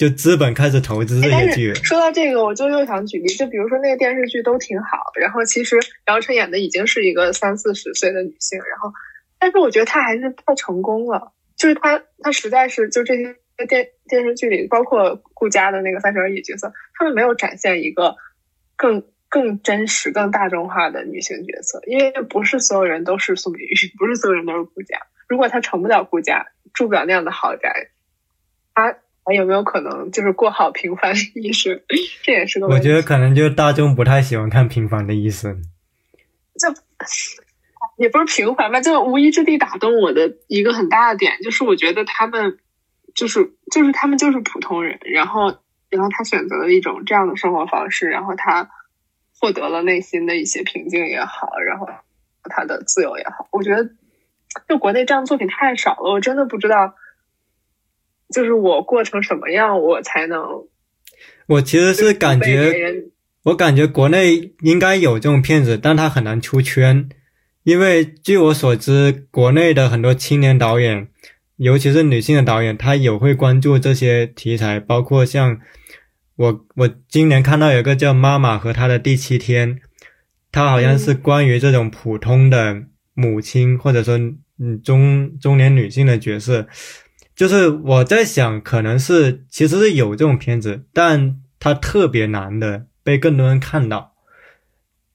就资本开始投资这哎但些剧。说到这个，我就又想举例，就比如说那个电视剧都挺好，然后其实姚晨演的已经是一个三四十岁的女性，然后，但是我觉得她还是太成功了，就是她她实在是就这些电电视剧里，包括顾佳的那个三十而已角色，他们没有展现一个更更真实、更大众化的女性角色，因为不是所有人都是宋美玉，不是所有人都是顾佳。如果她成不了顾佳，住不了那样的豪宅，她还有没有可能就是过好平凡的一生？这也是个问题。我觉得可能就是大众不太喜欢看《平凡的一生》。就也不是平凡吧，就无意之地打动我的一个很大的点，就是我觉得他们就是就是他们就是普通人，然后然后他选择了一种这样的生活方式，然后他获得了内心的一些平静也好，然后他的自由也好，我觉得就国内这样的作品太少了，我真的不知道，就是我过成什么样，我才能我其实是感觉，我感觉国内应该有这种片子，但他很难出圈，因为据我所知，国内的很多青年导演，尤其是女性的导演，她有会关注这些题材，包括像我我今年看到有个叫《妈妈和她的第七天》，它好像是关于这种普通的母亲或者说嗯中中年女性的角色。就是我在想，可能是其实是有这种片子，但它特别难的被更多人看到。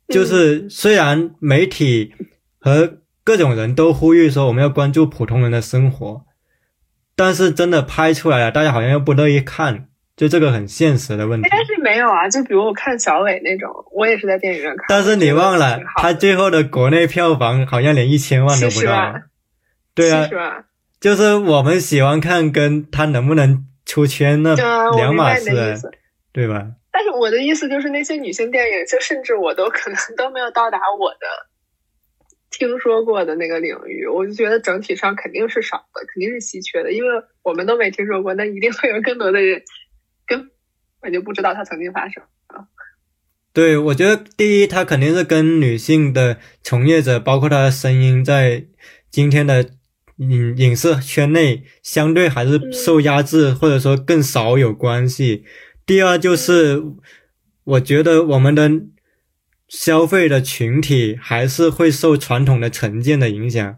就是虽然媒体和各种人都呼吁说我们要关注普通人的生活，但是真的拍出来了，大家好像又不乐意看，就这个很现实的问题。但是没有啊，就比如我看小伟那种，我也是在电影院看。但是你忘了，他他最后的国内票房好像连一千万都不到七十万。对啊是，吧？就是我们喜欢看，跟他能不能出圈那两码事。对吧？但是我的意思就是，那些女性电影，就甚至我都可能都没有到达我的听说过的那个领域，我就觉得整体上肯定是少的，肯定是稀缺的，因为我们都没听说过，那一定会有更多的人根本就不知道它曾经发生。对，我觉得第一，它肯定是跟女性的从业者，包括她的声音，在今天的影影视圈内相对还是受压制，或者说更少有关系。第二就是，我觉得我们的消费的群体还是会受传统的成见的影响，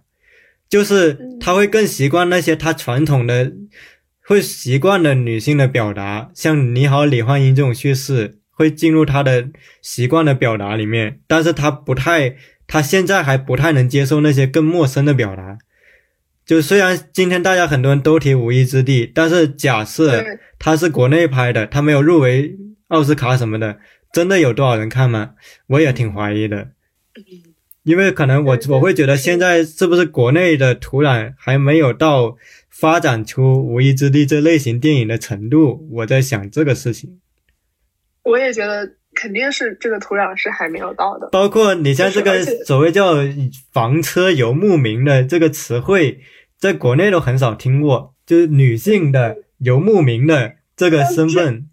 就是他会更习惯那些他传统的会习惯的女性的表达，像你好李焕英这种叙事，会进入他的习惯的表达里面，但是他不太，他现在还不太能接受那些更陌生的表达。就虽然今天大家很多人都提《无依之地》，但是假设它，是国内拍的，它没有入围奥斯卡什么的，真的有多少人看吗？我也挺怀疑的。因为可能我我会觉得现在是不是国内的土壤还没有到发展出《无依之地》这类型电影的程度，我在想这个事情。我也觉得肯定是这个土壤是还没有到的。包括你像这个所谓叫“房车游牧民”的这个词汇，在国内都很少听过，就是女性的游牧民的这个身份。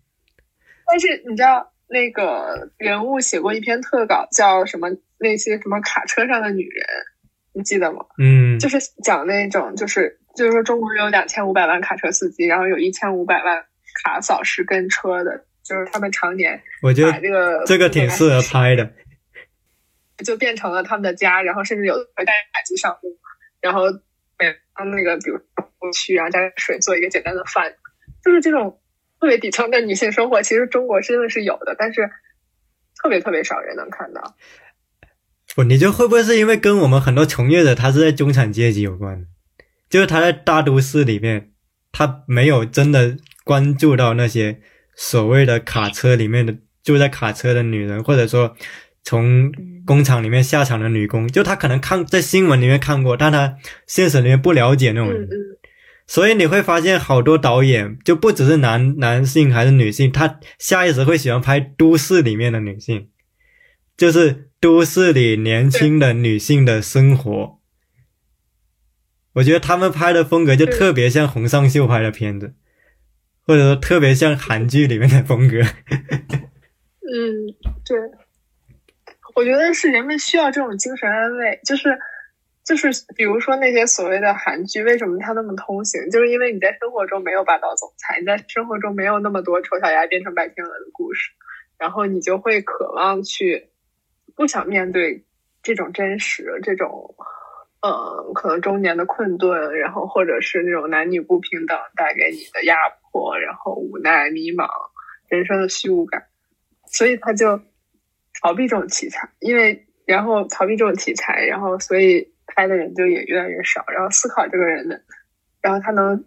但是你知道那个人物写过一篇特稿，叫什么那些什么卡车上的女人，你记得吗？嗯，就是讲那种就是就是说中国有两千五百万卡车司机，然后有一千五百万卡嫂是跟车的，就是他们常年我觉得把这个这个挺适合拍的。就变成了他们的家，然后甚至有的会带着海机上路，然后每当那个比如说去啊加点水做一个简单的饭，就是这种特别底层的女性生活，其实中国真的是有的，但是特别特别少人能看到。不，你就会不会是因为跟我们很多从业者他是在中产阶级有关？就是他在大都市里面，他没有真的关注到那些所谓的卡车里面的住在卡车的女人，或者说从工厂里面下场的女工，就他可能看在新闻里面看过，但他现实里面不了解那种人。所以你会发现，好多导演就不只是男男性还是女性，他下意识会喜欢拍都市里面的女性，就是都市里年轻的女性的生活。我觉得他们拍的风格就特别像洪尚秀拍的片子，或者说特别像韩剧里面的风格。嗯，对，我觉得是人们需要这种精神安慰，就是就是比如说那些所谓的韩剧，为什么它那么通行？就是因为你在生活中没有霸道总裁，你在生活中没有那么多丑小鸭变成白天鹅的故事，然后你就会渴望去不想面对这种真实，这种。嗯，可能中年的困顿，然后或者是那种男女不平等带给你的压迫，然后无奈、迷茫，人生的虚无感。所以他就逃避这种题材，因为然后逃避这种题材，然后所以拍的人就也越来越少，然后思考这个人的，然后他能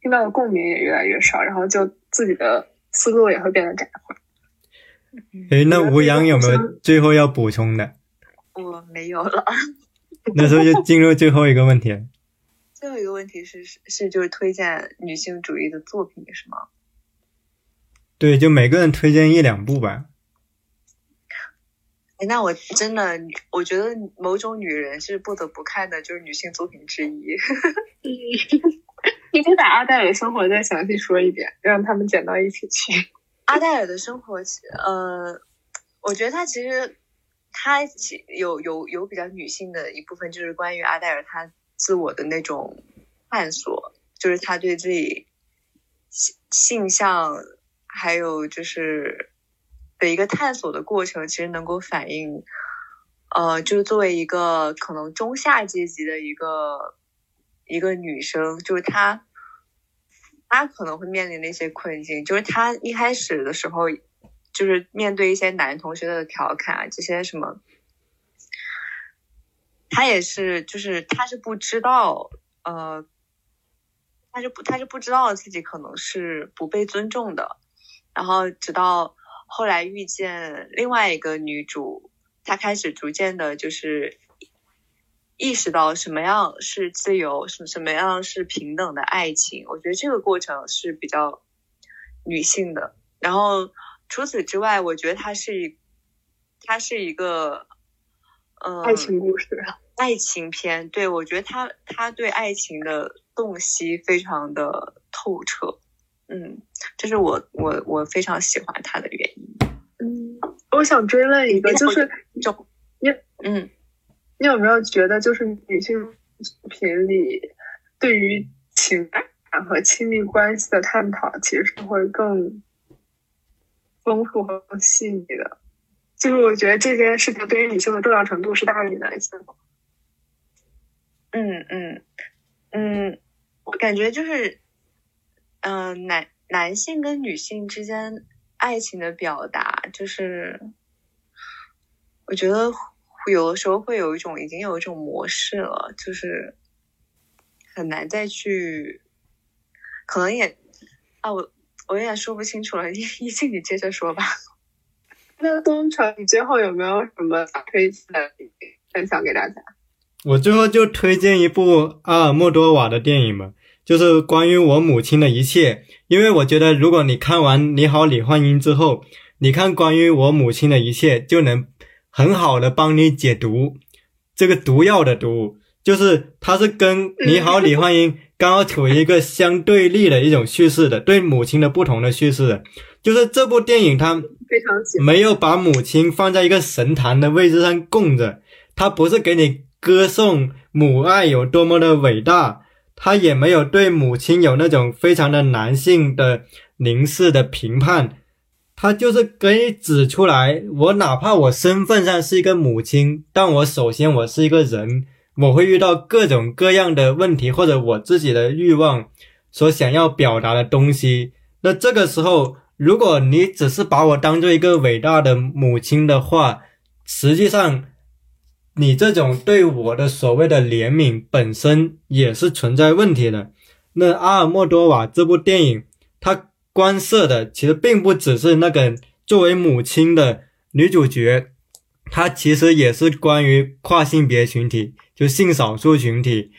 听到的共鸣也越来越少，然后就自己的思路也会变得窄化。哎，那吴阳有没有最后要补充的？我没有了。那时候就进入最后一个问题了。最后一个问题是是是就是推荐女性主义的作品是吗？对，就每个人推荐一两部吧。哎，那我真的我觉得某种女人是不得不看的，就是女性作品之一。你可以把阿黛尔的生活再详细说一遍，让他们剪到一起去。阿黛尔的生活，呃，我觉得她其实她其有有有比较女性的一部分，就是关于阿黛尔她自我的那种探索，就是她对自己性性向还有就是的一个探索的过程，其实能够反映，呃，就是作为一个可能中下阶级的一个一个女生，就是她，她可能会面临的一些困境，就是她一开始的时候，就是面对一些男同学的调侃，这些什么，她也是，就是她是不知道，呃。他是不，他是不知道自己可能是不被尊重的，然后直到后来遇见另外一个女主，她开始逐渐的，就是意识到什么样是自由，什什么样是平等的爱情。我觉得这个过程是比较女性的。然后除此之外，我觉得它是一，它是一个，呃，爱情故事。爱情片，对我觉得他他对爱情的洞悉非常的透彻，嗯，这是我我我非常喜欢他的原因。嗯，我想追问一个，就是就你嗯，你有没有觉得，就是女性作品里对于情感和亲密关系的探讨，其实是会更丰富和更细腻的？就是我觉得这件事情对于女性的重要程度是大于男性的。嗯嗯嗯，我感觉就是，嗯、男男性跟女性之间爱情的表达，就是我觉得有的时候会有一种已经有一种模式了，就是很难再去，可能也啊，我我有点说不清楚了，一一静你接着说吧。那东城，你最后有没有什么想推荐的分享给大家？我最后就推荐一部阿尔莫多瓦的电影吧，就是关于我母亲的一切。因为我觉得，如果你看完《你好，李焕英》之后，你看关于我母亲的一切，就能很好的帮你解读这个毒药的毒，就是它是跟《你好，李焕英》刚好处于一个相对立的一种叙事的，对母亲的不同的叙事的。就是这部电影它非常。没有把母亲放在一个神坛的位置上供着，它不是给你歌颂母爱有多么的伟大，他也没有对母亲有那种非常的男性的凝视的评判，他就是给你指出来，我哪怕我身份上是一个母亲，但我首先我是一个人，我会遇到各种各样的问题，或者我自己的欲望所想要表达的东西，那这个时候。如果你只是把我当做一个伟大的母亲的话，实际上，你这种对我的所谓的怜悯本身也是存在问题的。那阿尔莫多瓦这部电影，它关涉的其实并不只是那个作为母亲的女主角，它其实也是关于跨性别群体，就性少数群体。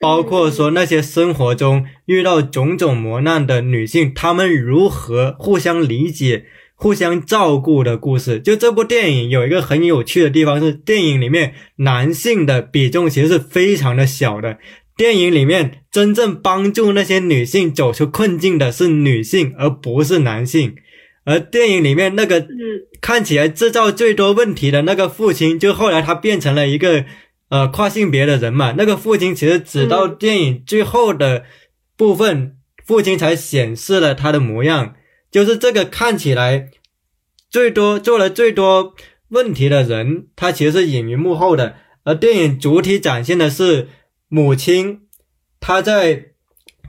包括说那些生活中遇到种种磨难的女性，她们如何互相理解、互相照顾的故事。就这部电影有一个很有趣的地方是，电影里面男性的比重其实是非常的小的。电影里面真正帮助那些女性走出困境的是女性，而不是男性。而电影里面那个嗯，看起来制造最多问题的那个父亲，就后来他变成了一个呃跨性别的人嘛。那个父亲其实直到嗯电影最后的部分，父亲才显示了他的模样，就是这个看起来最多做了最多问题的人，他其实是隐于幕后的。而电影主体展现的是母亲，她在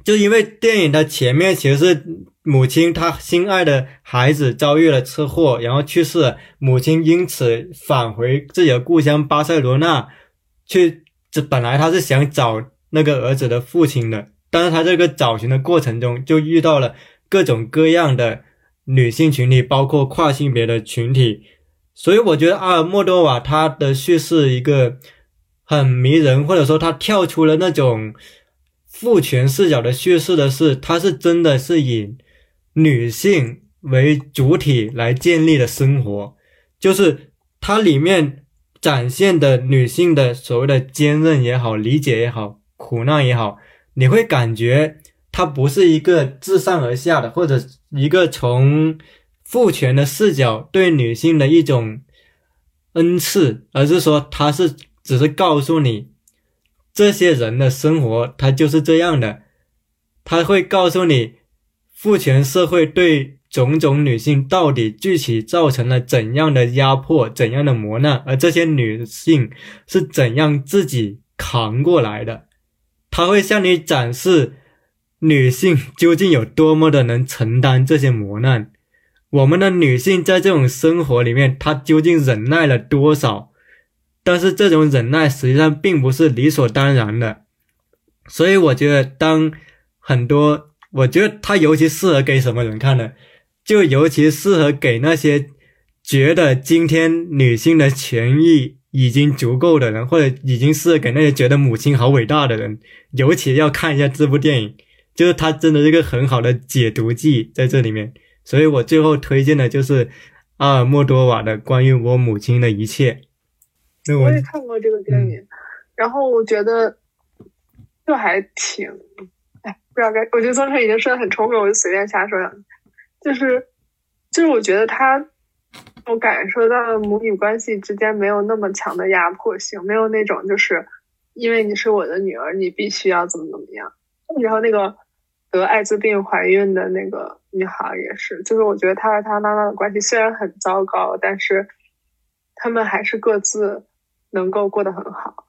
就因为电影的前面其实是母亲她心爱的孩子遭遇了车祸，然后去世，母亲因此返回自己的故乡巴塞罗那去。这本来她是想找那个儿子的父亲的，但是她这个找寻的过程中就遇到了各种各样的女性群体，包括跨性别的群体。所以我觉得阿尔莫多瓦他的叙事一个很迷人，或者说他跳出了那种父权视角的叙事的是，他是真的是以女性为主体来建立的生活，就是它里面展现的女性的所谓的坚韧也好、理解也好、苦难也好，你会感觉它不是一个自上而下的，或者一个从父权的视角对女性的一种恩赐，而是说它是只是告诉你，这些人的生活他就是这样的，他会告诉你，父权社会对种种女性到底具体造成了怎样的压迫、怎样的磨难，而这些女性是怎样自己扛过来的。他会向你展示女性究竟有多么的能承担这些磨难。我们的女性在这种生活里面，她究竟忍耐了多少？但是这种忍耐实际上并不是理所当然的。所以我觉得，当很多，我觉得它尤其适合给什么人看呢？就尤其适合给那些觉得今天女性的权益已经足够的人，或者已经适合给那些觉得母亲好伟大的人，尤其要看一下这部电影，就是它真的是一个很好的解毒剂在这里面。所以我最后推荐的就是阿尔莫多瓦的《关于我母亲的一切》。那我我也看过这个电影，然后我觉得就还挺，哎，不知道该，我觉得宗辰已经说的很充分，我就随便瞎说两句。就是就是我觉得他，我感受到了母女关系之间没有那么强的压迫性，没有那种就是因为你是我的女儿，你必须要怎么怎么样。然后那个得艾滋病怀孕的那个女孩也是，就是我觉得她和她妈妈的关系虽然很糟糕，但是他们还是各自能够过得很好。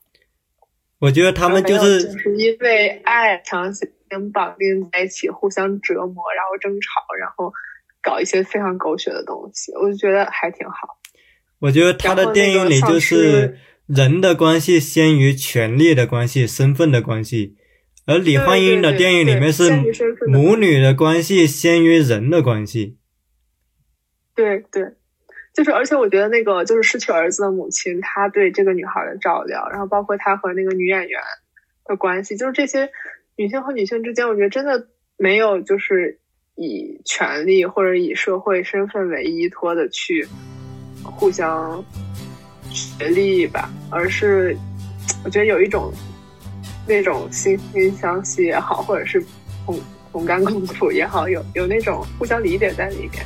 我觉得他们就是就是因为爱强行绑定在一起，互相折磨，然后争吵，然后搞一些非常狗血的东西，我就觉得还挺好。我觉得他的电影里就是人的关系先于权力的关系、身份的关系，而李焕英的电影里面是母女的关系先于人的关系。对对，就是而且我觉得那个就是失去儿子的母亲，她对这个女孩的照料，然后包括她和那个女演员的关系，就是这些女性和女性之间，我觉得真的没有就是以权利或者以社会身份为依托的去互相学利益吧，而是 我觉得有一种那种惺惺相惜也好，或者是同同甘共苦也好，有有那种互相理解在里面。